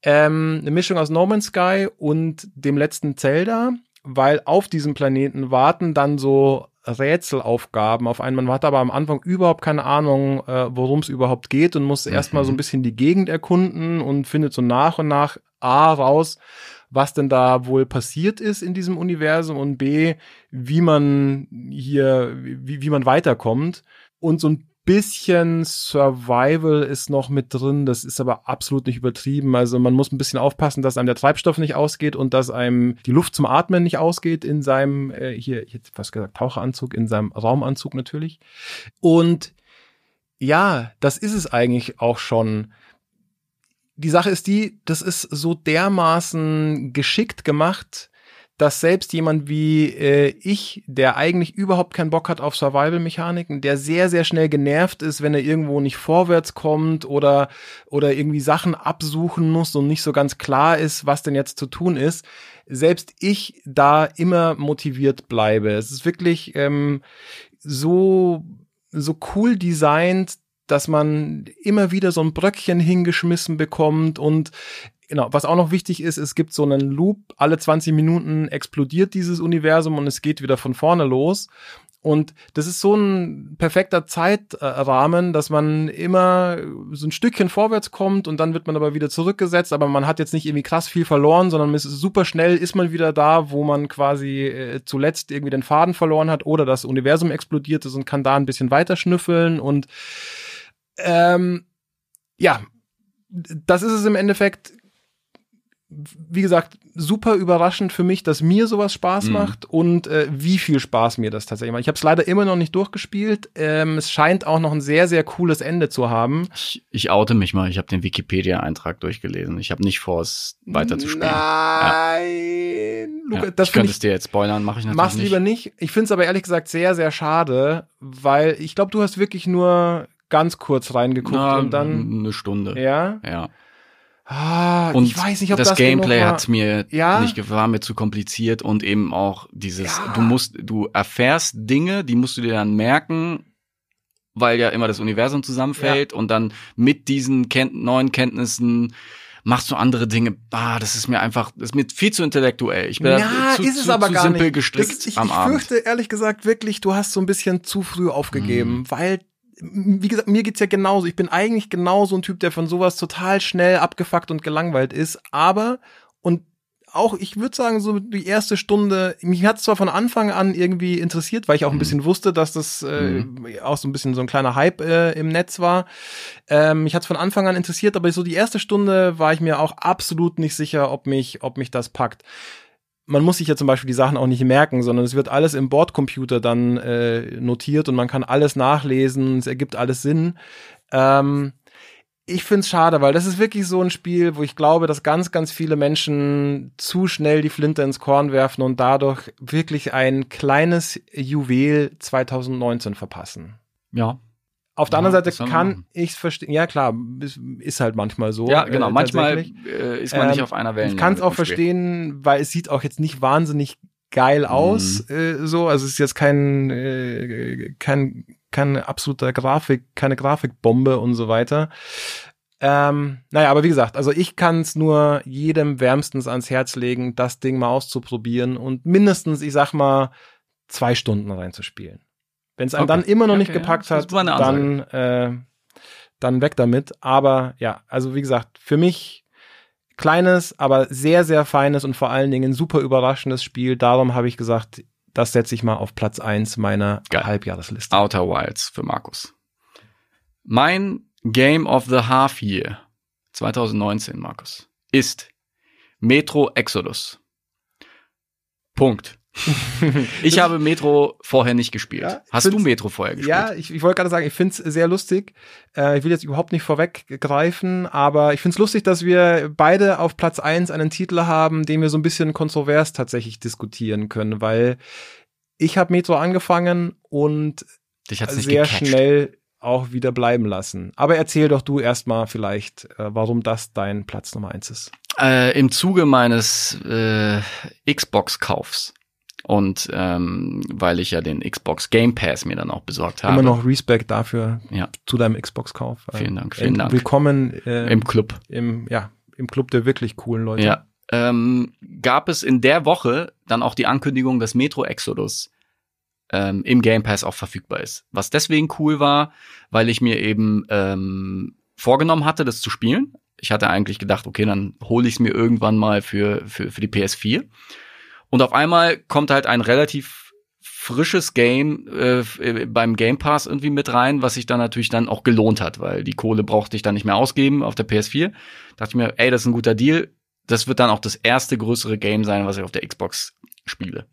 A: Ähm, eine Mischung aus No Man's Sky und dem letzten Zelda, weil auf diesem Planeten warten dann so Rätselaufgaben auf einen. Man hat aber am Anfang überhaupt keine Ahnung, äh, worum es überhaupt geht und muss erstmal so ein bisschen die Gegend erkunden und findet so nach und nach A raus, was denn da wohl passiert ist in diesem Universum und B, wie man hier, wie, wie man weiterkommt. Und so ein bisschen Survival ist noch mit drin, das ist aber absolut nicht übertrieben. Also man muss ein bisschen aufpassen, dass einem der Treibstoff nicht ausgeht und dass einem die Luft zum Atmen nicht ausgeht in seinem, äh, hier, ich hätte fast gesagt, Taucheranzug, in seinem Raumanzug natürlich. Und ja, das ist es eigentlich auch schon. Die Sache ist die, das ist so dermaßen geschickt gemacht, dass selbst jemand wie äh, ich, der eigentlich überhaupt keinen Bock hat auf Survival-Mechaniken, der sehr, sehr schnell genervt ist, wenn er irgendwo nicht vorwärts kommt oder, oder irgendwie Sachen absuchen muss und nicht so ganz klar ist, was denn jetzt zu tun ist, selbst ich da immer motiviert bleibe. Es ist wirklich ähm, so, so cool designt, dass man immer wieder so ein Bröckchen hingeschmissen bekommt und Genau, was auch noch wichtig ist, es gibt so einen Loop, alle 20 Minuten explodiert dieses Universum und es geht wieder von vorne los. Und das ist so ein perfekter Zeitrahmen, dass man immer so ein Stückchen vorwärts kommt und dann wird man aber wieder zurückgesetzt, aber man hat jetzt nicht irgendwie krass viel verloren, sondern ist super schnell ist man wieder da, wo man quasi äh, zuletzt irgendwie den Faden verloren hat oder das Universum explodiert ist und kann da ein bisschen weiter schnüffeln. Und ähm, ja, das ist es im Endeffekt wie gesagt, super überraschend für mich, dass mir sowas Spaß
B: Mhm.
A: macht und äh, wie viel Spaß mir das tatsächlich macht. Ich habe es leider immer noch nicht durchgespielt. Ähm, es scheint auch noch ein sehr, sehr cooles Ende zu haben.
B: Ich, ich oute mich mal, ich habe den Wikipedia-Eintrag durchgelesen. Ich habe nicht vor, es weiter zu spielen.
A: Nein, Luca,
B: Ja,
A: das
B: ich könnte es dir jetzt spoilern, mache ich natürlich
A: Mach's
B: nicht.
A: lieber nicht. Ich finde es aber ehrlich gesagt sehr, sehr schade, weil ich glaube, du hast wirklich nur ganz kurz reingeguckt
B: Na,
A: und dann.
B: eine Stunde.
A: Ja.
B: Ja.
A: Ah,
B: Und
A: ich weiß nicht, ob
B: das,
A: das,
B: Gameplay hat mir
A: Ja?
B: nicht war mir zu kompliziert und eben auch dieses
A: Ja.
B: du musst du erfährst Dinge, die musst du dir dann merken, weil ja immer das Universum zusammenfällt und dann mit diesen Ken neuen Kenntnissen machst du andere Dinge. Ah, das ist mir einfach das ist mir viel zu intellektuell. Ich bin da
A: Ja,
B: zu,
A: ist es
B: zu,
A: aber
B: zu
A: gar
B: simpel
A: nicht.
B: gestrickt
A: ist, ich,
B: am
A: ich
B: Abend.
A: fürchte ehrlich gesagt wirklich, du hast so ein bisschen zu früh aufgegeben,
B: Mhm.
A: weil wie gesagt, mir geht's ja genauso. Ich bin eigentlich genauso ein Typ, der von sowas total schnell abgefuckt und gelangweilt ist, aber und auch, ich würde sagen, so die erste Stunde, mich hat's zwar von Anfang an irgendwie interessiert, weil ich auch ein
B: Mhm.
A: bisschen wusste, dass das äh, auch so ein bisschen so ein kleiner Hype äh, im Netz war. Ähm, mich hat's von Anfang an interessiert, aber so die erste Stunde war ich mir auch absolut nicht sicher, ob mich, ob mich das packt man muss sich ja zum Beispiel die Sachen auch nicht merken, sondern es wird alles im Bordcomputer dann äh, notiert und man kann alles nachlesen, es ergibt alles Sinn. Ähm, ich find's schade, weil das ist wirklich so ein Spiel, wo ich glaube, dass ganz, ganz viele Menschen zu schnell die Flinte ins Korn werfen und dadurch wirklich ein kleines Juwel 2019 verpassen.
B: Ja.
A: Auf der
B: Ja,
A: anderen Seite kann
B: machen?
A: ich's verstehen. Ja, klar, ist, ist halt manchmal so.
B: Ja, genau.
A: äh,
B: Manchmal äh, ist man nicht
A: Ähm,
B: auf einer Welle.
A: Ich kann es auch verstehen, weil es sieht auch jetzt nicht wahnsinnig geil aus,
B: Mhm.
A: äh, so. Also es ist jetzt kein, äh, kein, kein absoluter Grafik, keine Grafikbombe und so weiter. Ähm, naja, aber wie gesagt, also ich kann es nur jedem wärmstens ans Herz legen, das Ding mal auszuprobieren und mindestens, ich sag mal, zwei Stunden reinzuspielen. Wenn es einem
B: Okay.
A: dann immer noch
B: Okay,
A: nicht gepackt hat, dann, äh, dann weg damit. Aber ja, also wie gesagt, für mich kleines, aber sehr, sehr feines und vor allen Dingen super überraschendes Spiel. Darum habe ich gesagt, das setze ich mal auf Platz eins meiner
B: Geil.
A: Halbjahresliste.
B: Outer Wilds für Markus. Mein Game of the Half Year 2019, Markus, ist Metro Exodus. Punkt. Ich habe Metro vorher nicht gespielt.
A: Ja,
B: Hast du Metro vorher gespielt?
A: Ja, ich, ich wollte gerade sagen, ich find's sehr lustig. Äh, ich will jetzt überhaupt nicht vorweggreifen, aber ich find's lustig, dass wir beide auf Platz eins einen Titel haben, den wir so ein bisschen kontrovers tatsächlich diskutieren können, weil ich habe Metro angefangen und
B: Dich hat's
A: sehr
B: gecatcht.
A: schnell auch wieder bleiben lassen. Aber erzähl doch du erstmal vielleicht, äh, warum das dein Platz Nummer eins ist.
B: Äh, Im Zuge meines äh, Xbox-Kaufs und ähm, weil ich ja den Xbox Game Pass mir dann auch besorgt habe.
A: Immer noch Respekt dafür
B: Ja.
A: zu deinem Xbox-Kauf.
B: Vielen Dank, vielen
A: äh,
B: Dank.
A: Willkommen äh,
B: Im Club.
A: im, ja, im Club der wirklich coolen Leute.
B: Ja. Ähm, gab es in der Woche dann auch die Ankündigung, dass Metro Exodus ähm, im Game Pass auch verfügbar ist. Was deswegen cool war, weil ich mir eben ähm, vorgenommen hatte, das zu spielen. Ich hatte eigentlich gedacht, okay, dann hole ich es mir irgendwann mal für, für, für die PS4. Und auf einmal kommt halt ein relativ frisches Game äh, äh, beim Game Pass irgendwie mit rein, was sich dann natürlich dann auch gelohnt hat, weil die Kohle brauchte ich dann nicht mehr ausgeben auf der PS4. Dachte ich mir, ey, das ist ein guter Deal. Das wird dann auch das erste größere Game sein, was ich auf der Xbox spiele.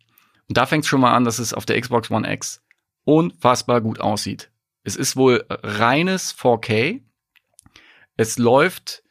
B: Und da fängt es schon mal an, dass es auf der Xbox One X unfassbar gut aussieht. Es ist wohl reines 4K. Es läuft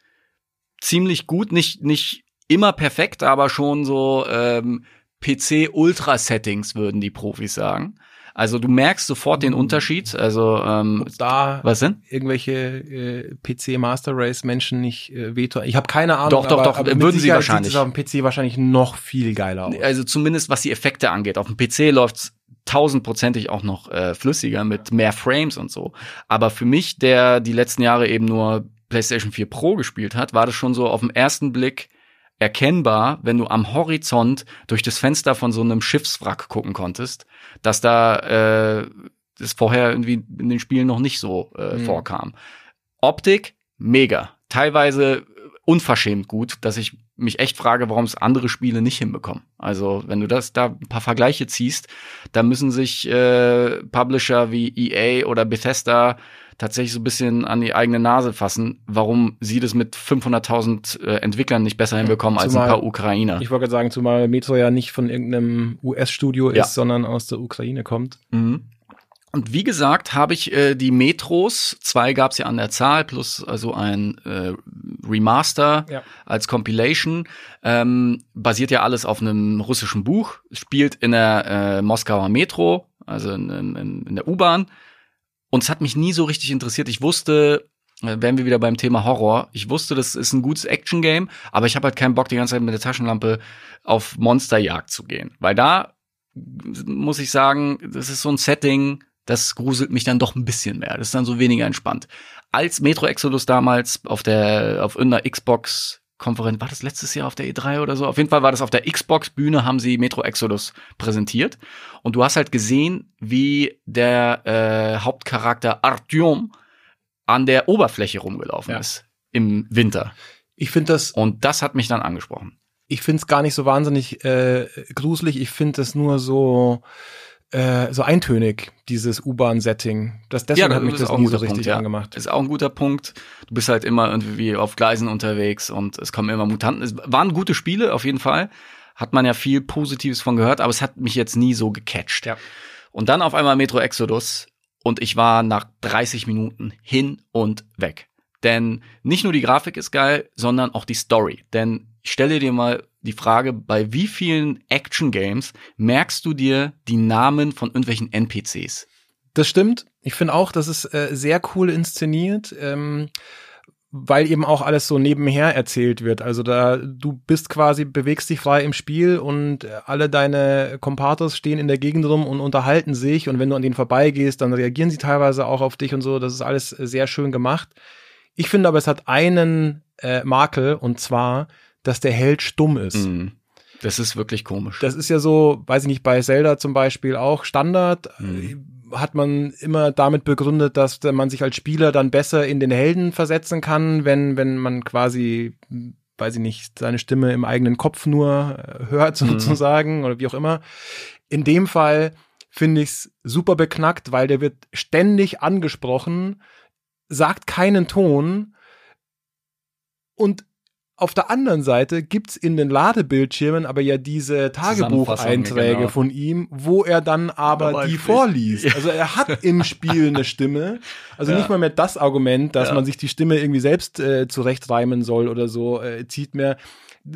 B: ziemlich gut, nicht, nicht immer perfekt, aber schon so ähm, PC-Ultra-Settings, würden die Profis sagen. Also du merkst sofort den Unterschied. Also, ähm,
A: Ob da
B: was denn?
A: irgendwelche äh, PC Master Race Menschen nicht äh, veto. Ich habe keine Ahnung.
B: Doch, doch,
A: aber,
B: doch,
A: aber
B: würden sie wahrscheinlich.
A: Sieht auf dem PC wahrscheinlich noch viel geiler aus.
B: Also zumindest was die Effekte angeht. Auf dem PC läuft's tausendprozentig auch noch äh, flüssiger mit mehr Frames und so. Aber für mich, der die letzten Jahre eben nur PlayStation 4 Pro gespielt hat, war das schon so auf den ersten Blick erkennbar, wenn du am Horizont durch das Fenster von so einem Schiffswrack gucken konntest, dass da äh, das vorher irgendwie in den Spielen noch nicht so äh,
A: Mhm.
B: vorkam. Optik, mega. Teilweise unverschämt gut, dass ich mich echt frage, warum es andere Spiele nicht hinbekommen. Also, wenn du das da ein paar Vergleiche ziehst, da müssen sich äh, Publisher wie EA oder Bethesda tatsächlich so ein bisschen an die eigene Nase fassen, warum sie das mit 500.000 äh, Entwicklern nicht besser hinbekommen als ein
A: Zumal-
B: paar Ukrainer.
A: Ich wollte gerade sagen, zumal Metro ja nicht von irgendeinem US-Studio
B: Ja.
A: ist, sondern aus der Ukraine kommt.
B: Mhm. Und wie gesagt, habe ich äh, die Metros, zwei gab es ja an der Zahl, plus also ein äh, Remaster
A: Ja.
B: als Compilation. Ähm, basiert ja alles auf einem russischen Buch, spielt in der äh, Moskauer Metro, also in, in, in der U-Bahn. Und es hat mich nie so richtig interessiert. Ich wusste, äh, wären wir wieder beim Thema Horror, ich wusste, das ist ein gutes Action-Game, aber ich habe halt keinen Bock, die ganze Zeit mit der Taschenlampe auf Monsterjagd zu gehen. Weil da muss ich sagen, das ist so ein Setting, das gruselt mich dann doch ein bisschen mehr. Das ist dann so weniger entspannt. Als Metro Exodus damals auf der, auf irgendeiner Xbox Konferenz, war das letztes Jahr auf der E3 oder so? Auf jeden Fall war das auf der Xbox Bühne, haben sie Metro Exodus präsentiert. Und du hast halt gesehen, wie der äh, Hauptcharakter Artyom an der Oberfläche rumgelaufen
A: Ja.
B: ist im Winter.
A: Ich finde das,
B: Und das hat mich dann angesprochen.
A: ich finde es gar nicht so wahnsinnig äh, gruselig. Ich finde es nur so äh, so eintönig, dieses U-Bahn-Setting. Das deswegen hat mich das nie so richtig
B: ja.
A: angemacht.
B: Ist auch ein guter Punkt. Du bist halt immer irgendwie auf Gleisen unterwegs und es kommen immer Mutanten. Es waren gute Spiele, auf jeden Fall. Hat man ja viel Positives von gehört, aber es hat mich jetzt nie so gecatcht.
A: Ja.
B: Und dann auf einmal Metro Exodus und ich war nach 30 Minuten hin und weg. Denn nicht nur die Grafik ist geil, sondern auch die Story. Denn ich stelle dir mal die Frage, bei wie vielen Action-Games merkst du dir die Namen von irgendwelchen NPCs?
A: Das stimmt. Ich finde auch, das ist äh, sehr cool inszeniert, ähm, weil eben auch alles so nebenher erzählt wird. Also da du bist quasi bewegst dich frei im Spiel und äh, alle deine Kompatos stehen in der Gegend rum und unterhalten sich und wenn du an denen vorbeigehst, dann reagieren sie teilweise auch auf dich und so. Das ist alles äh, sehr schön gemacht. Ich finde aber, es hat einen äh, Makel und zwar, dass der Held stumm ist.
B: Mhm. Das ist wirklich komisch.
A: Das ist ja so, weiß ich nicht, bei Zelda zum Beispiel auch Standard.
B: Mhm.
A: Hat man immer damit begründet, dass man sich als Spieler dann besser in den Helden versetzen kann, wenn, wenn man quasi, weiß ich nicht, seine Stimme im eigenen Kopf nur äh, hört
B: Mhm.
A: sozusagen oder wie auch immer. In dem Fall finde ich es super beknackt, weil der wird ständig angesprochen, sagt keinen Ton und auf der anderen Seite gibt's in den Ladebildschirmen aber ja diese Tagebucheinträge
B: genau.
A: von ihm, wo er dann aber
B: Aber
A: die
B: ich-
A: vorliest. Also er hat im Spiel eine Stimme. Also
B: Ja.
A: nicht mal mehr das Argument, dass
B: Ja.
A: man sich die Stimme irgendwie selbst äh, zurechtreimen soll oder so, äh, zieht mir,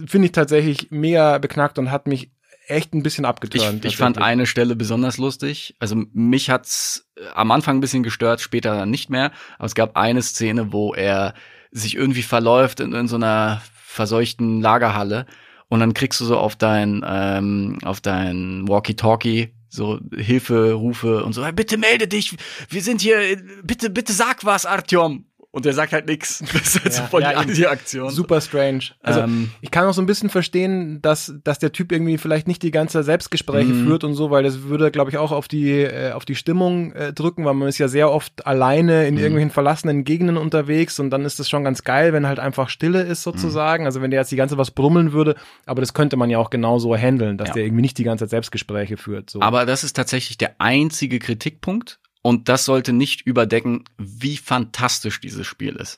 A: finde ich tatsächlich mega beknackt und hat mich echt ein bisschen
B: Ich,
A: abgeturnt.
B: ich fand eine Stelle besonders lustig. Also mich hat's äh, am Anfang ein bisschen gestört, später dann nicht mehr. Aber es gab eine Szene, wo er sich irgendwie verläuft in, in so einer verseuchten Lagerhalle. Und dann kriegst du so auf dein ähm, auf dein Walkie-Talkie so Hilferufe und so, bitte melde dich, wir sind hier, bitte, bitte sag was, Artyom. Und der sagt halt nix. Das ist halt
A: Ja,
B: voll
A: ja,
B: die. Anti-Aktion.
A: Super strange. Also
B: Ähm,
A: ich kann auch so ein bisschen verstehen, dass, dass der Typ irgendwie vielleicht nicht die ganze Selbstgespräche
B: Mhm.
A: führt und so, weil das würde, glaube ich, auch auf die, äh, auf die Stimmung äh, drücken, weil man ist ja sehr oft alleine in
B: Mhm.
A: irgendwelchen verlassenen Gegenden unterwegs und dann ist das schon ganz geil, wenn halt einfach Stille ist sozusagen.
B: Mhm.
A: Also wenn der jetzt die ganze Zeit was brummeln würde, aber das könnte man ja auch genauso handeln, dass
B: Ja.
A: der irgendwie nicht die ganze Zeit Selbstgespräche führt. So.
B: Aber das ist tatsächlich der einzige Kritikpunkt. Und das sollte nicht überdecken, wie fantastisch dieses Spiel ist.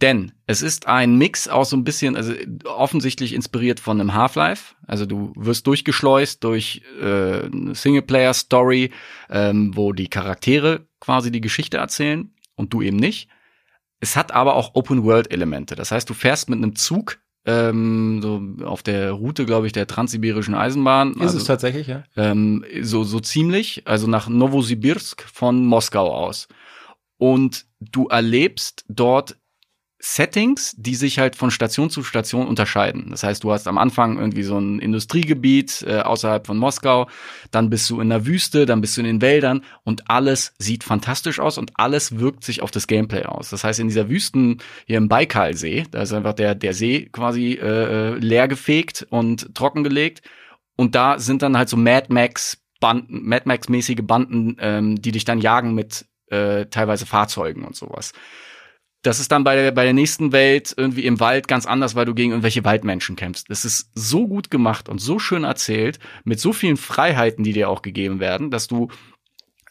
B: Denn es ist ein Mix aus so ein bisschen, also offensichtlich inspiriert von einem Half-Life. Also du wirst durchgeschleust durch äh, eine Singleplayer-Story, ähm, wo die Charaktere quasi die Geschichte erzählen und du eben nicht. Es hat aber auch Open-World-Elemente. Das heißt, du fährst mit einem Zug ähm, so auf der Route, glaube ich, der transsibirischen Eisenbahn.
A: ist
B: also,
A: es tatsächlich, ja?
B: ähm, so, so ziemlich, also nach Novosibirsk von Moskau aus. Und du erlebst dort Settings, die sich halt von Station zu Station unterscheiden. Das heißt, du hast am Anfang irgendwie so ein Industriegebiet äh, außerhalb von Moskau, dann bist du in der Wüste, dann bist du in den Wäldern und alles sieht fantastisch aus und alles wirkt sich auf das Gameplay aus. Das heißt, in dieser Wüsten hier im Baikalsee, da ist einfach der, der See quasi äh, äh, leer gefegt und trockengelegt und da sind dann halt so Mad Max Banden, Mad Max mäßige Banden, ähm, die dich dann jagen mit äh, teilweise Fahrzeugen und sowas. Das ist dann bei der, bei der nächsten Welt irgendwie im Wald ganz anders, weil du gegen irgendwelche Waldmenschen kämpfst. Das ist so gut gemacht und so schön erzählt, mit so vielen Freiheiten, die dir auch gegeben werden, dass du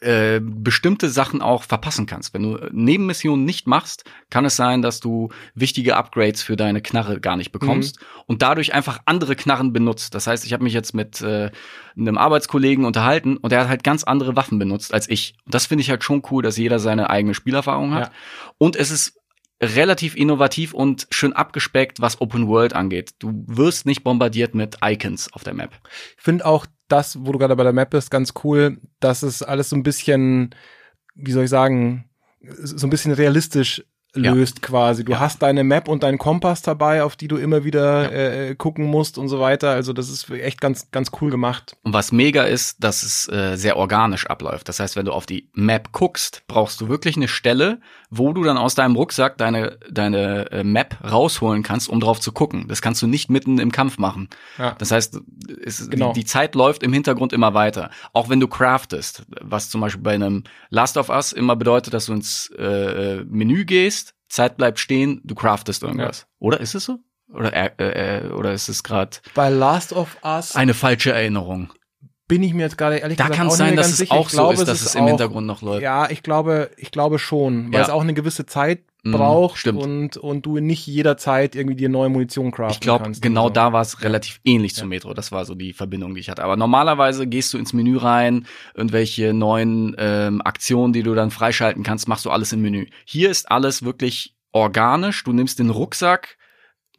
B: äh, bestimmte Sachen auch verpassen kannst. Wenn du Nebenmissionen nicht machst, kann es sein, dass du wichtige Upgrades für deine Knarre gar nicht bekommst und dadurch einfach andere Knarren benutzt. Das heißt, ich habe mich jetzt mit äh, einem Arbeitskollegen unterhalten und der hat halt ganz andere Waffen benutzt als ich. Und das finde ich halt schon cool, dass jeder seine eigene Spielerfahrung hat.
A: Ja.
B: Und es ist relativ innovativ und schön abgespeckt, was Open World angeht. Du wirst nicht bombardiert mit Icons auf der Map.
A: Ich finde auch das, wo du gerade bei der Map bist, ganz cool, dass es alles so ein bisschen, wie soll ich sagen, so ein bisschen realistisch
B: Ja.
A: löst quasi. Du
B: Ja.
A: hast deine Map und deinen Kompass dabei, auf die du immer wieder äh, gucken musst und so weiter. Also das ist echt ganz, ganz cool gemacht.
B: Und was mega ist, dass es äh, sehr organisch abläuft. Das heißt, wenn du auf die Map guckst, brauchst du wirklich eine Stelle, wo du dann aus deinem Rucksack deine, deine äh, Map rausholen kannst, um drauf zu gucken. Das kannst du nicht mitten im Kampf machen.
A: Ja.
B: Das heißt, es,
A: Genau.
B: die, die Zeit läuft im Hintergrund immer weiter. Auch wenn du craftest, was zum Beispiel bei einem Last of Us immer bedeutet, dass du ins äh, Menü gehst, Zeit bleibt stehen, du craftest irgendwas. Oder ist es so? Oder, äh, äh, oder ist es gerade
A: Bei Last of Us
B: eine falsche Erinnerung?
A: bin ich mir jetzt gerade ehrlich
B: Da
A: gesagt
B: kann
A: auch
B: es
A: nicht
B: sein, dass es
A: sicher.
B: auch
A: Ich glaube,
B: so ist, dass es im
A: auch-
B: Hintergrund noch läuft.
A: Ja, ich glaube, ich glaube schon, weil
B: Ja.
A: es auch eine gewisse Zeit
B: Mhm,
A: braucht
B: stimmt.
A: und und du nicht jederzeit irgendwie dir neue Munition craften
B: Ich glaube,
A: kannst.
B: genau
A: und so.
B: da war es relativ ähnlich zu Metro. Das war so die Verbindung, die ich hatte. Aber normalerweise gehst du ins Menü rein, irgendwelche neuen ähm, Aktionen, die du dann freischalten kannst, machst du alles im Menü. Hier ist alles wirklich organisch. Du nimmst den Rucksack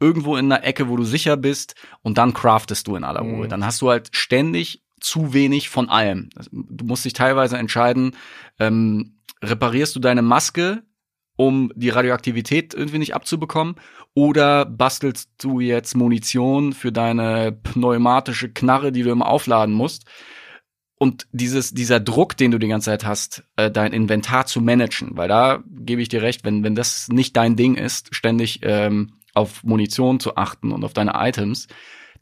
B: irgendwo in einer Ecke, wo du sicher bist, und dann craftest du in aller Ruhe.
A: Mhm.
B: Dann hast du halt ständig zu wenig von allem. Du musst dich teilweise entscheiden, ähm, reparierst du deine Maske, um die Radioaktivität irgendwie nicht abzubekommen, oder bastelst du jetzt Munition für deine pneumatische Knarre, die du immer aufladen musst? Und dieses, dieser Druck, den du die ganze Zeit hast, äh, dein Inventar zu managen, weil da gebe ich dir recht, wenn, wenn das nicht dein Ding ist, ständig ähm, auf Munition zu achten und auf deine Items,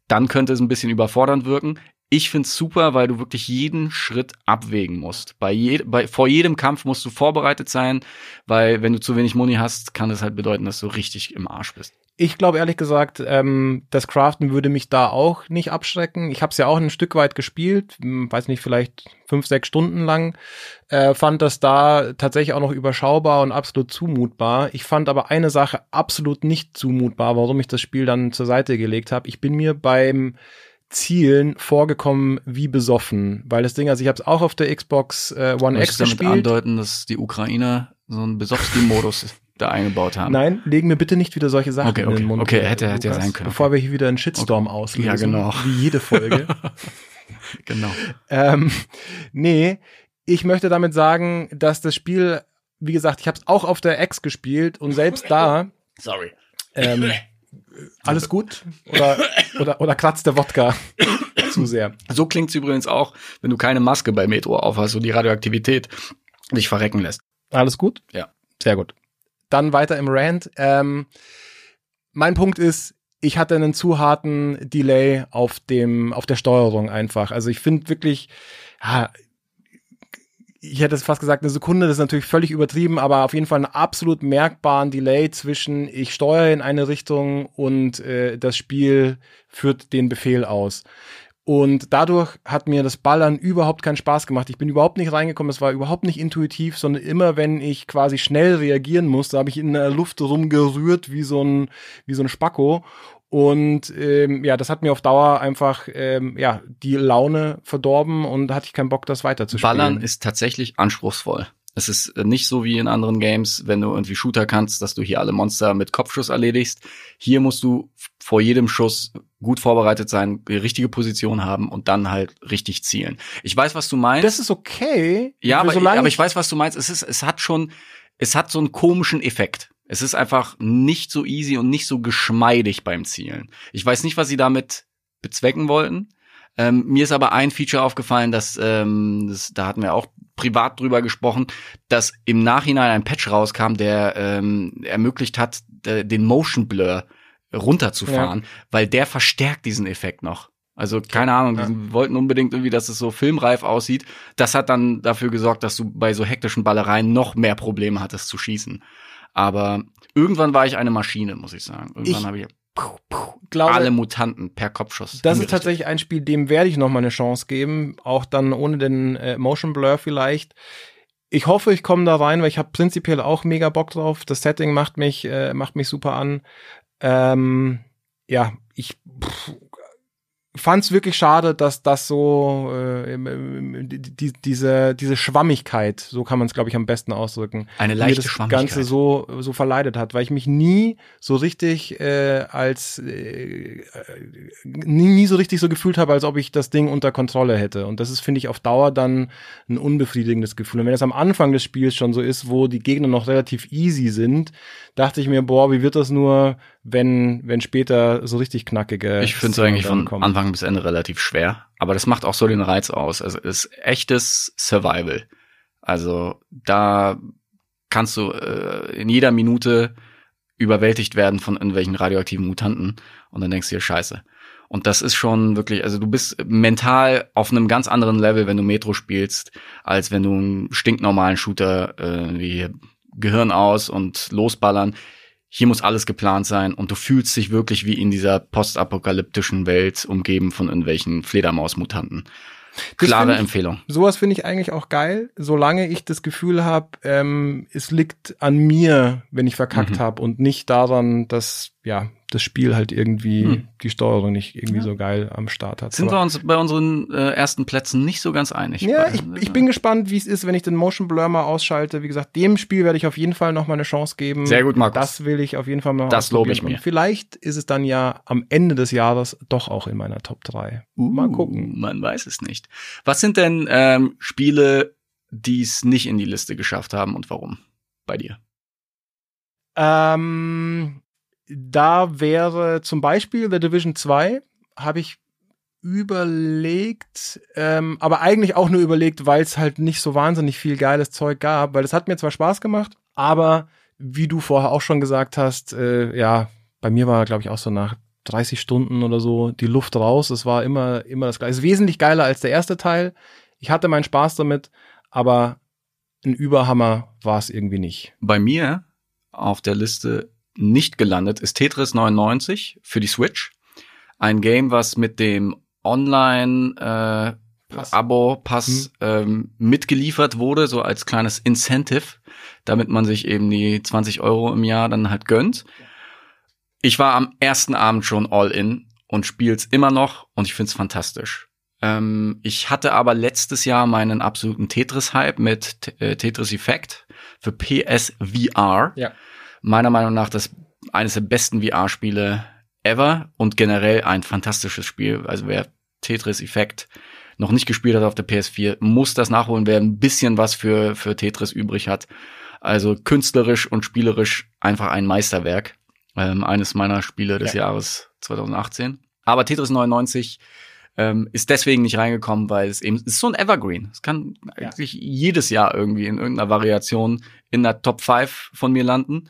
B: dann könnte es ein bisschen überfordernd wirken. Ich find's super, weil du wirklich jeden Schritt abwägen musst. Bei je, bei, vor jedem Kampf musst du vorbereitet sein, weil wenn du zu wenig Muni hast, kann es halt bedeuten, dass du richtig im Arsch bist.
A: Ich glaube ehrlich gesagt, ähm, das Craften würde mich da auch nicht abschrecken. Ich habe es ja auch ein Stück weit gespielt, hm, weiß nicht, vielleicht fünf, sechs Stunden lang. Äh, fand das da tatsächlich auch noch überschaubar und absolut zumutbar. Ich fand aber eine Sache absolut nicht zumutbar, warum ich das Spiel dann zur Seite gelegt habe. Ich bin mir beim Zielen vorgekommen wie besoffen, weil das Ding, also ich habe es auch auf der Xbox äh, One X
B: du damit
A: gespielt.
B: andeuten, dass die Ukrainer so einen Besowski-Modus da eingebaut haben?
A: Nein, legen mir bitte nicht wieder solche Sachen
B: Okay,
A: in den
B: okay,
A: Mund.
B: okay, hätte- hätte ja
A: Lukas,
B: sein können,
A: Bevor wir hier wieder einen Shitstorm auslösen.
B: Ja, genau.
A: Wie jede Folge.
B: Genau.
A: ähm, nee, ich möchte damit sagen, dass das Spiel, wie gesagt, ich habe es auch auf der X gespielt und selbst da
B: Sorry.
A: ähm, alles gut oder, oder, oder kratzt der Wodka zu sehr.
B: So klingt's übrigens auch, wenn du keine Maske bei Metro aufhast und die Radioaktivität dich verrecken lässt.
A: Alles gut?
B: Ja.
A: Sehr gut. Dann weiter im Rant. Ähm, mein Punkt ist, ich hatte einen zu harten Delay auf dem, auf der Steuerung einfach. Also ich finde wirklich, ja, ich hätte es fast gesagt, eine Sekunde, das ist natürlich völlig übertrieben, aber auf jeden Fall einen absolut merkbaren Delay zwischen ich steuere in eine Richtung und äh, das Spiel führt den Befehl aus. Und dadurch hat mir das Ballern überhaupt keinen Spaß gemacht. Ich bin überhaupt nicht reingekommen, es war überhaupt nicht intuitiv, sondern immer wenn ich quasi schnell reagieren musste, habe ich in der Luft rumgerührt wie so ein, wie so ein Spacko. Und ähm, ja, das hat mir auf Dauer einfach ähm, ja die Laune verdorben und hatte ich keinen Bock, das weiterzuspielen.
B: Ballern ist tatsächlich anspruchsvoll. Es ist äh, nicht so wie in anderen Games, wenn du irgendwie Shooter kannst, dass du hier alle Monster mit Kopfschuss erledigst. Hier musst du vor jedem Schuss gut vorbereitet sein, die richtige Position haben und dann halt richtig zielen. Ich weiß, was du meinst.
A: das ist okay.
B: ja, aber, aber ich weiß, was du meinst. Es ist, es hat schon, es hat so einen komischen Effekt. Es ist einfach nicht so easy und nicht so geschmeidig beim Zielen. Ich weiß nicht, was sie damit bezwecken wollten. Ähm, mir ist aber ein Feature aufgefallen, dass, ähm, das, da hatten wir auch privat drüber gesprochen, dass im Nachhinein ein Patch rauskam, der ähm, ermöglicht hat, den Motion Blur runterzufahren, weil der verstärkt diesen Effekt noch. Also keine Ahnung,
A: Ja.
B: die wollten unbedingt irgendwie, dass es so filmreif aussieht. Das hat dann dafür gesorgt, dass du bei so hektischen Ballereien noch mehr Probleme hattest zu schießen. Aber irgendwann war ich eine Maschine, muss ich sagen. Irgendwann
A: Ich
B: habe ich
A: glaube,
B: alle Mutanten per Kopfschuss.
A: Das ist tatsächlich ein Spiel, dem werde ich noch mal eine Chance geben, auch dann ohne den äh, Motion Blur vielleicht. Ich hoffe, ich komme da rein, weil ich habe prinzipiell auch mega Bock drauf. Das Setting macht mich äh, macht mich super an. Ähm, ja, ich pff, fand's wirklich schade, dass das so äh, die, die, diese diese Schwammigkeit, so kann man es glaube ich am besten ausdrücken,
B: eine
A: mir
B: leichte
A: das
B: Schwammigkeit.
A: Ganze so so verleidet hat, weil ich mich nie so richtig äh, als äh, nie, nie so richtig so gefühlt habe, als ob ich das Ding unter Kontrolle hätte. Und das ist finde ich auf Dauer dann ein unbefriedigendes Gefühl. Und wenn es am Anfang des Spiels schon so ist, wo die Gegner noch relativ easy sind, dachte ich mir, boah, wie wird das nur, wenn wenn später so richtig knackige
B: Ich finde es eigentlich von
A: kommen.
B: Anfang bis Ende relativ schwer, aber das macht auch so den Reiz aus. Also es ist echtes Survival. Also da kannst du äh, in jeder Minute überwältigt werden von irgendwelchen radioaktiven Mutanten und dann denkst du dir Scheiße. Und das ist schon wirklich, also du bist mental auf einem ganz anderen Level, wenn du Metro spielst, als wenn du einen stinknormalen Shooter äh, wie Gehirn aus und losballern. Hier muss alles geplant sein und du fühlst dich wirklich wie in dieser postapokalyptischen Welt umgeben von irgendwelchen Fledermausmutanten. Klare
A: ich-
B: Empfehlung.
A: Sowas finde ich eigentlich auch geil, solange ich das Gefühl habe, ähm, es liegt an mir, wenn ich verkackt
B: Mhm.
A: habe und nicht daran, dass ja das Spiel halt irgendwie
B: Hm.
A: die Steuerung nicht irgendwie
B: Ja.
A: so geil am Start hat.
B: Sind
A: Aber-
B: wir uns bei unseren äh, ersten Plätzen nicht so ganz einig.
A: ja,
B: Bei-
A: ich, ich bin gespannt, wie es ist, wenn ich den Motion Blur mal ausschalte. Wie gesagt, dem Spiel werde ich auf jeden Fall noch mal eine Chance geben.
B: Sehr gut, Markus.
A: Das will ich auf jeden Fall mal
B: Das lobe ich mir.
A: Und vielleicht ist es dann ja am Ende des Jahres doch auch in meiner Top 3. mal gucken.
B: Uh, Man weiß es nicht. Was sind denn ähm, Spiele, die es nicht in die Liste geschafft haben und warum? Bei dir.
A: Ähm, da wäre zum Beispiel The Division 2, habe ich überlegt, ähm, aber eigentlich auch nur überlegt, weil es halt nicht so wahnsinnig viel geiles Zeug gab, weil es hat mir zwar Spaß gemacht, aber wie du vorher auch schon gesagt hast, äh, ja, bei mir war, glaube ich, auch so nach 30 Stunden oder so die Luft raus. Es war immer, immer das gleiche. Es ist wesentlich geiler als der erste Teil. Ich hatte meinen Spaß damit, aber ein Überhammer war es irgendwie nicht.
B: Bei mir auf der Liste nicht gelandet, ist Tetris 99 für die Switch. Ein Game, was mit dem Online äh,
A: Pass.
B: Abo-Pass ähm, mitgeliefert wurde, so als kleines Incentive, damit man sich eben die 20 Euro im Jahr dann halt gönnt. Ich war am ersten Abend schon all in und spiel's immer noch und ich find's fantastisch. Ähm, ich hatte aber letztes Jahr meinen absoluten Tetris-Hype mit T- äh, Tetris Effect für PSVR.
A: Ja.
B: Meiner Meinung nach das eines der besten VR-Spiele ever und generell ein fantastisches Spiel. Also wer Tetris Effect noch nicht gespielt hat auf der PS4, muss das nachholen, wer ein bisschen was für, für Tetris übrig hat. Also künstlerisch und spielerisch einfach ein Meisterwerk. Ähm, eines meiner Spiele des
A: Ja.
B: Jahres 2018. Aber Tetris 99 ähm, ist deswegen nicht reingekommen, weil es eben es ist so ein Evergreen. Es kann
A: Ja.
B: eigentlich jedes Jahr irgendwie in irgendeiner Variation in der Top 5 von mir landen.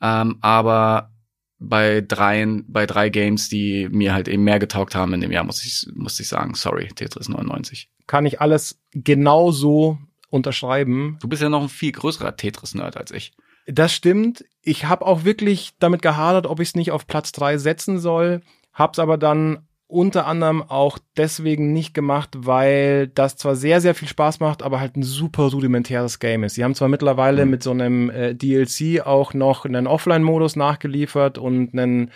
B: Ähm, aber bei dreien, bei drei Games, die mir halt eben mehr getaugt haben in dem Jahr, muss ich, muss ich sagen, sorry, Tetris 99.
A: Kann ich alles genauso unterschreiben.
B: Du bist ja noch ein viel größerer Tetris-Nerd als ich.
A: Das stimmt. Ich habe auch wirklich damit gehadert, ob ich es nicht auf Platz drei setzen soll. Hab's aber dann unter anderem auch deswegen nicht gemacht, weil das zwar sehr, sehr viel Spaß macht, aber halt ein super rudimentäres Game ist. Sie haben zwar mittlerweile mit so einem äh, DLC auch noch einen Offline-Modus nachgeliefert und einen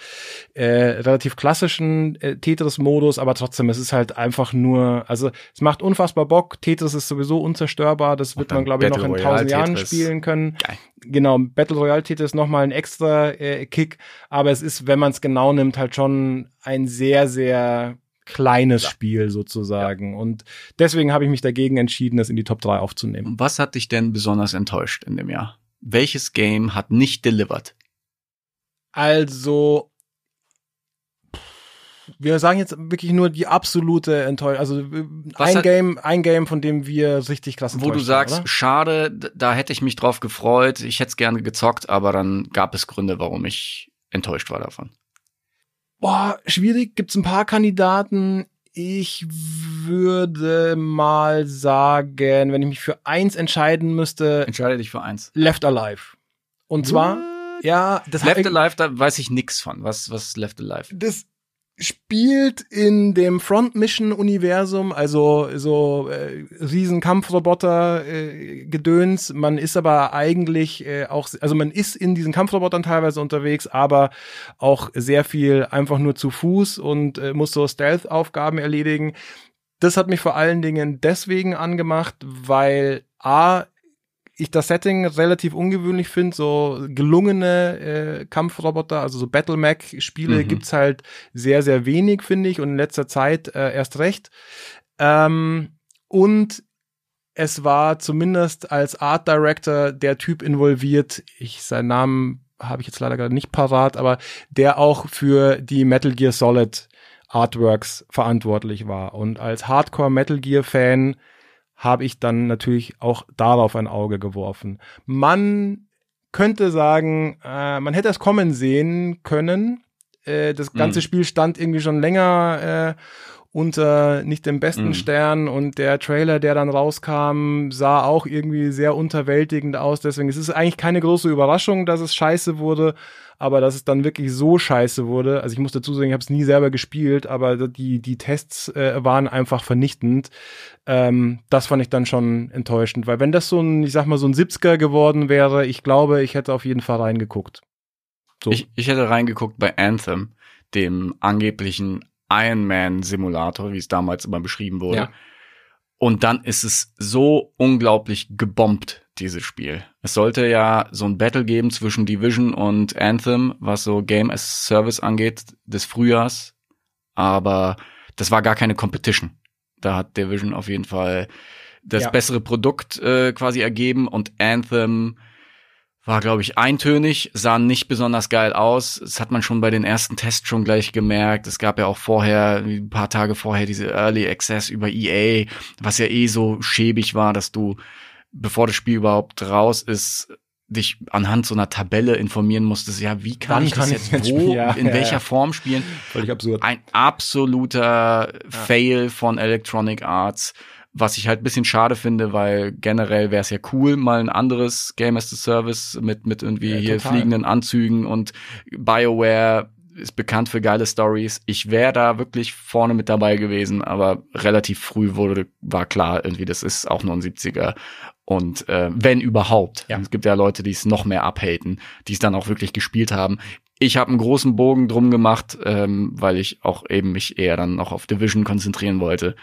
A: äh, relativ klassischen äh, Tetris-Modus, aber trotzdem, es ist halt einfach nur, also es macht unfassbar Bock. Tetris ist sowieso unzerstörbar, das wird man, glaube ich, noch in tausend Jahren
B: Tetris.
A: spielen können.
B: Geil.
A: Genau, Battle Royale Titel ist nochmal ein extra äh, Kick, aber es ist, wenn man es genau nimmt, halt schon ein sehr, sehr kleines Spiel sozusagen. Und deswegen habe ich mich dagegen entschieden, das in die Top 3 aufzunehmen.
B: Was hat dich denn besonders enttäuscht in dem Jahr? Welches Game hat nicht delivered?
A: Also, wir sagen jetzt wirklich nur die absolute Enttäuschung. Also
B: Was
A: ein
B: hat-
A: Game, ein Game, von dem wir richtig krass
B: Wo du sagst,
A: oder?
B: schade, da hätte ich mich drauf gefreut, ich hätte es gerne gezockt, aber dann gab es Gründe, warum ich enttäuscht war davon.
A: Boah, schwierig. Gibt's ein paar Kandidaten. Ich würde mal sagen, wenn ich mich für eins entscheiden müsste,
B: Entscheide dich für eins.
A: Left Alive. Und zwar, ja, das
B: Left Alive, da weiß ich nix von. Was, was ist Left Alive?
A: das spielt in dem Front Mission Universum, also so äh, riesen Kampfroboter äh, Gedöns. Man ist aber eigentlich äh, auch, also man ist in diesen Kampfrobotern teilweise unterwegs, aber auch sehr viel einfach nur zu Fuß und äh, muss so Stealth Aufgaben erledigen. Das hat mich vor allen Dingen deswegen angemacht, weil a ich das Setting relativ ungewöhnlich finde, so gelungene äh, Kampfroboter, also so Battle Mac Spiele
B: Mhm.
A: gibt's halt sehr sehr wenig finde ich und in letzter Zeit äh, erst recht. Ähm, und es war zumindest als Art Director der Typ involviert, ich seinen Namen habe ich jetzt leider gerade nicht parat, aber der auch für die Metal Gear Solid Artworks verantwortlich war und als Hardcore Metal Gear Fan habe ich dann natürlich auch darauf ein Auge geworfen. Man könnte sagen, äh, man hätte es kommen sehen können. Äh, das ganze
B: Mhm.
A: Spiel stand irgendwie schon länger äh, unter nicht dem besten
B: Mhm.
A: Stern und der Trailer, der dann rauskam, sah auch irgendwie sehr unterwältigend aus. Deswegen es ist es eigentlich keine große Überraschung, dass es scheiße wurde, aber dass es dann wirklich so scheiße wurde. Also ich muss dazu sagen, ich habe es nie selber gespielt, aber die die Tests äh, waren einfach vernichtend. Ähm, das fand ich dann schon enttäuschend, weil wenn das so ein, ich sag mal so ein 70er geworden wäre, ich glaube, ich hätte auf jeden Fall reingeguckt. So.
B: Ich, ich hätte reingeguckt bei Anthem, dem angeblichen Iron Man Simulator, wie es damals immer beschrieben wurde.
A: Ja.
B: Und dann ist es so unglaublich gebombt, dieses Spiel. Es sollte ja so ein Battle geben zwischen Division und Anthem, was so Game as Service angeht, des Frühjahrs. Aber das war gar keine Competition. Da hat Division auf jeden Fall das
A: Ja.
B: bessere Produkt äh, quasi ergeben und Anthem war, glaube ich, eintönig, sah nicht besonders geil aus. Das hat man schon bei den ersten Tests schon gleich gemerkt. Es gab ja auch vorher, ein paar Tage vorher, diese Early Access über EA, was ja eh so schäbig war, dass du, bevor das Spiel überhaupt raus ist, dich anhand so einer Tabelle informieren musstest, ja, wie kann
A: Wann
B: ich das
A: kann
B: jetzt
A: ich jetzt
B: wo?
A: Ja,
B: in
A: ja,
B: welcher
A: ja.
B: Form spielen?
A: Völlig absurd.
B: Ein absoluter Fail von Electronic Arts. Was ich halt ein bisschen schade finde, weil generell wäre es ja cool, mal ein anderes Game as a Service mit, mit irgendwie
A: Ja,
B: hier
A: total.
B: fliegenden Anzügen und BioWare ist bekannt für geile Stories. Ich wäre da wirklich vorne mit dabei gewesen, aber relativ früh wurde, war klar, irgendwie, das ist auch nur ein 70er. Und äh, wenn überhaupt.
A: Ja.
B: Es gibt ja Leute, die es noch mehr abhaten, die es dann auch wirklich gespielt haben. Ich habe einen großen Bogen drum gemacht, ähm, weil ich auch eben mich eher dann noch auf Division konzentrieren wollte.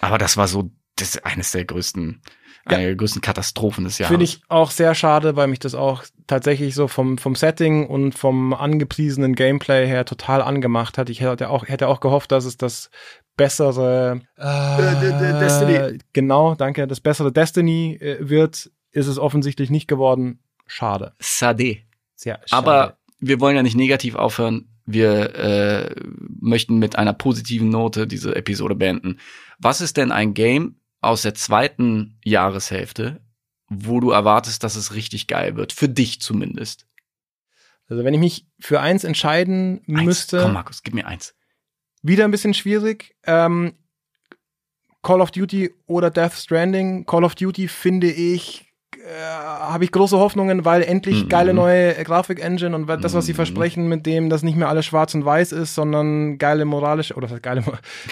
B: Aber das war so, das ist eines der größten,
A: Ja.
B: eine der größten Katastrophen des Jahres.
A: Finde ich auch sehr schade, weil mich das auch tatsächlich so vom, vom Setting und vom angepriesenen Gameplay her total angemacht hat. Ich hätte auch, hätte auch gehofft, dass es das bessere äh,
B: Destiny.
A: Genau, danke. Das bessere Destiny äh, wird, ist es offensichtlich nicht geworden. Schade.
B: Sade.
A: Sehr schade.
B: Aber wir wollen ja nicht negativ aufhören. Wir äh, möchten mit einer positiven Note diese Episode beenden. Was ist denn ein Game aus der zweiten Jahreshälfte, wo du erwartest, dass es richtig geil wird? Für dich zumindest.
A: also wenn ich mich für eins entscheiden
B: Eins.
A: müsste,
B: Komm, Markus, gib mir eins.
A: Wieder ein bisschen schwierig. Ähm, Call of Duty oder Death Stranding. Call of Duty finde ich, äh, habe ich große Hoffnungen, weil endlich
B: Mhm.
A: geile neue Grafik-Engine und das, was sie
B: Mhm.
A: versprechen, mit dem das nicht mehr alles schwarz und weiß ist, sondern geile moralische, oder heißt geile,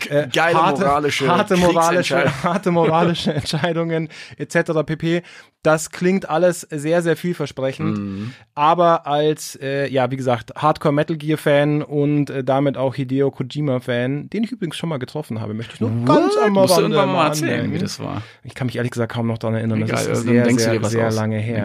A: äh,
B: Geile
A: harte,
B: moralische
A: harte moralische, harte moralische Entscheidungen etc. pp. Das klingt alles sehr, sehr vielversprechend
B: Mhm.
A: aber als, äh, ja, wie gesagt, Hardcore Metal Gear Fan und äh, damit auch Hideo Kojima Fan, den ich übrigens schon mal getroffen habe, möchte ich nur ganz am Rande
B: irgendwann mal
A: mal
B: erzählen,
A: anmerken.
B: wie das war.
A: Ich kann mich ehrlich gesagt kaum noch daran erinnern.
B: Egal,
A: das ist sehr, sehr,
B: dir was
A: sehr
B: aus.
A: lange her.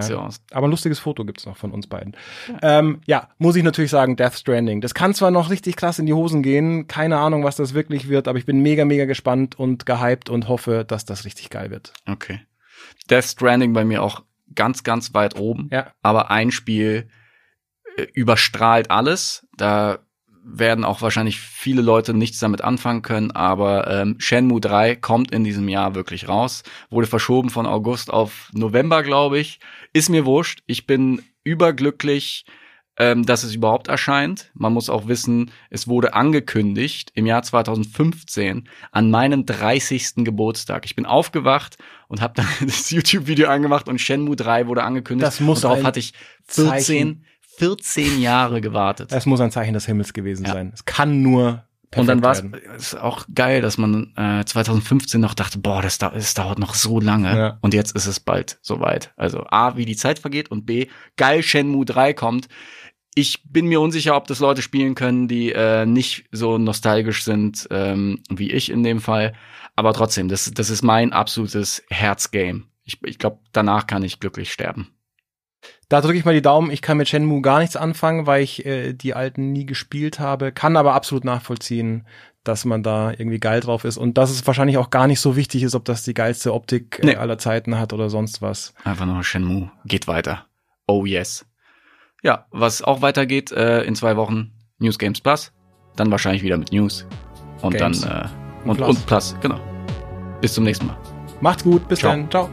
A: Aber ein lustiges Foto gibt's noch von uns beiden. Ja. Ähm, ja, muss ich natürlich sagen, Death Stranding. Das kann zwar noch richtig krass in die Hosen gehen, keine Ahnung, was das wirklich wird, aber ich bin mega, mega gespannt und gehypt und hoffe, dass das richtig geil wird.
B: Okay. Death Stranding bei mir auch ganz, ganz weit oben.
A: Ja.
B: Aber ein Spiel äh, überstrahlt alles. Da werden auch wahrscheinlich viele Leute nichts damit anfangen können, aber ähm, Shenmue 3 kommt in diesem Jahr wirklich raus. Wurde verschoben von August auf November, glaube ich. Ist mir wurscht. Ich bin überglücklich, ähm, dass es überhaupt erscheint. Man muss auch wissen, es wurde angekündigt im Jahr 2015 an meinem 30. Geburtstag. Ich bin aufgewacht und habe dann das YouTube-Video angemacht und Shenmue 3 wurde angekündigt.
A: Das muss
B: und darauf hatte ich 14,
A: Zeichen-
B: 14 Jahre gewartet.
A: Das muss ein Zeichen des Himmels gewesen
B: Ja.
A: sein. Es kann nur perfekt
B: Und dann war es auch geil, dass man äh, 2015 noch dachte, boah, das, dau- das dauert noch so lange.
A: Ja.
B: Und jetzt ist es bald soweit. Also A, wie die Zeit vergeht und B, geil, Shenmue 3 kommt. Ich bin mir unsicher, ob das Leute spielen können, die äh, nicht so nostalgisch sind ähm, wie ich in dem Fall. Aber trotzdem, das, das ist mein absolutes Herzgame. Ich, ich glaube, danach kann ich glücklich sterben.
A: Da drücke ich mal die Daumen. Ich kann mit Shenmue gar nichts anfangen, weil ich äh, die alten nie gespielt habe. Kann aber absolut nachvollziehen, dass man da irgendwie geil drauf ist und dass es wahrscheinlich auch gar nicht so wichtig ist, ob das die geilste Optik äh,
B: Nee.
A: aller Zeiten hat oder sonst was.
B: Einfach nur Shenmue. Geht weiter. Oh yes. Ja, was auch weitergeht äh, in zwei Wochen, News Games Plus. Dann wahrscheinlich wieder mit News. Und
A: Games.
B: dann äh,
A: Und
B: und,
A: Plus.
B: und Plus, genau. Bis zum nächsten Mal.
A: Macht's gut, bis
B: Ciao.
A: dann. Ciao.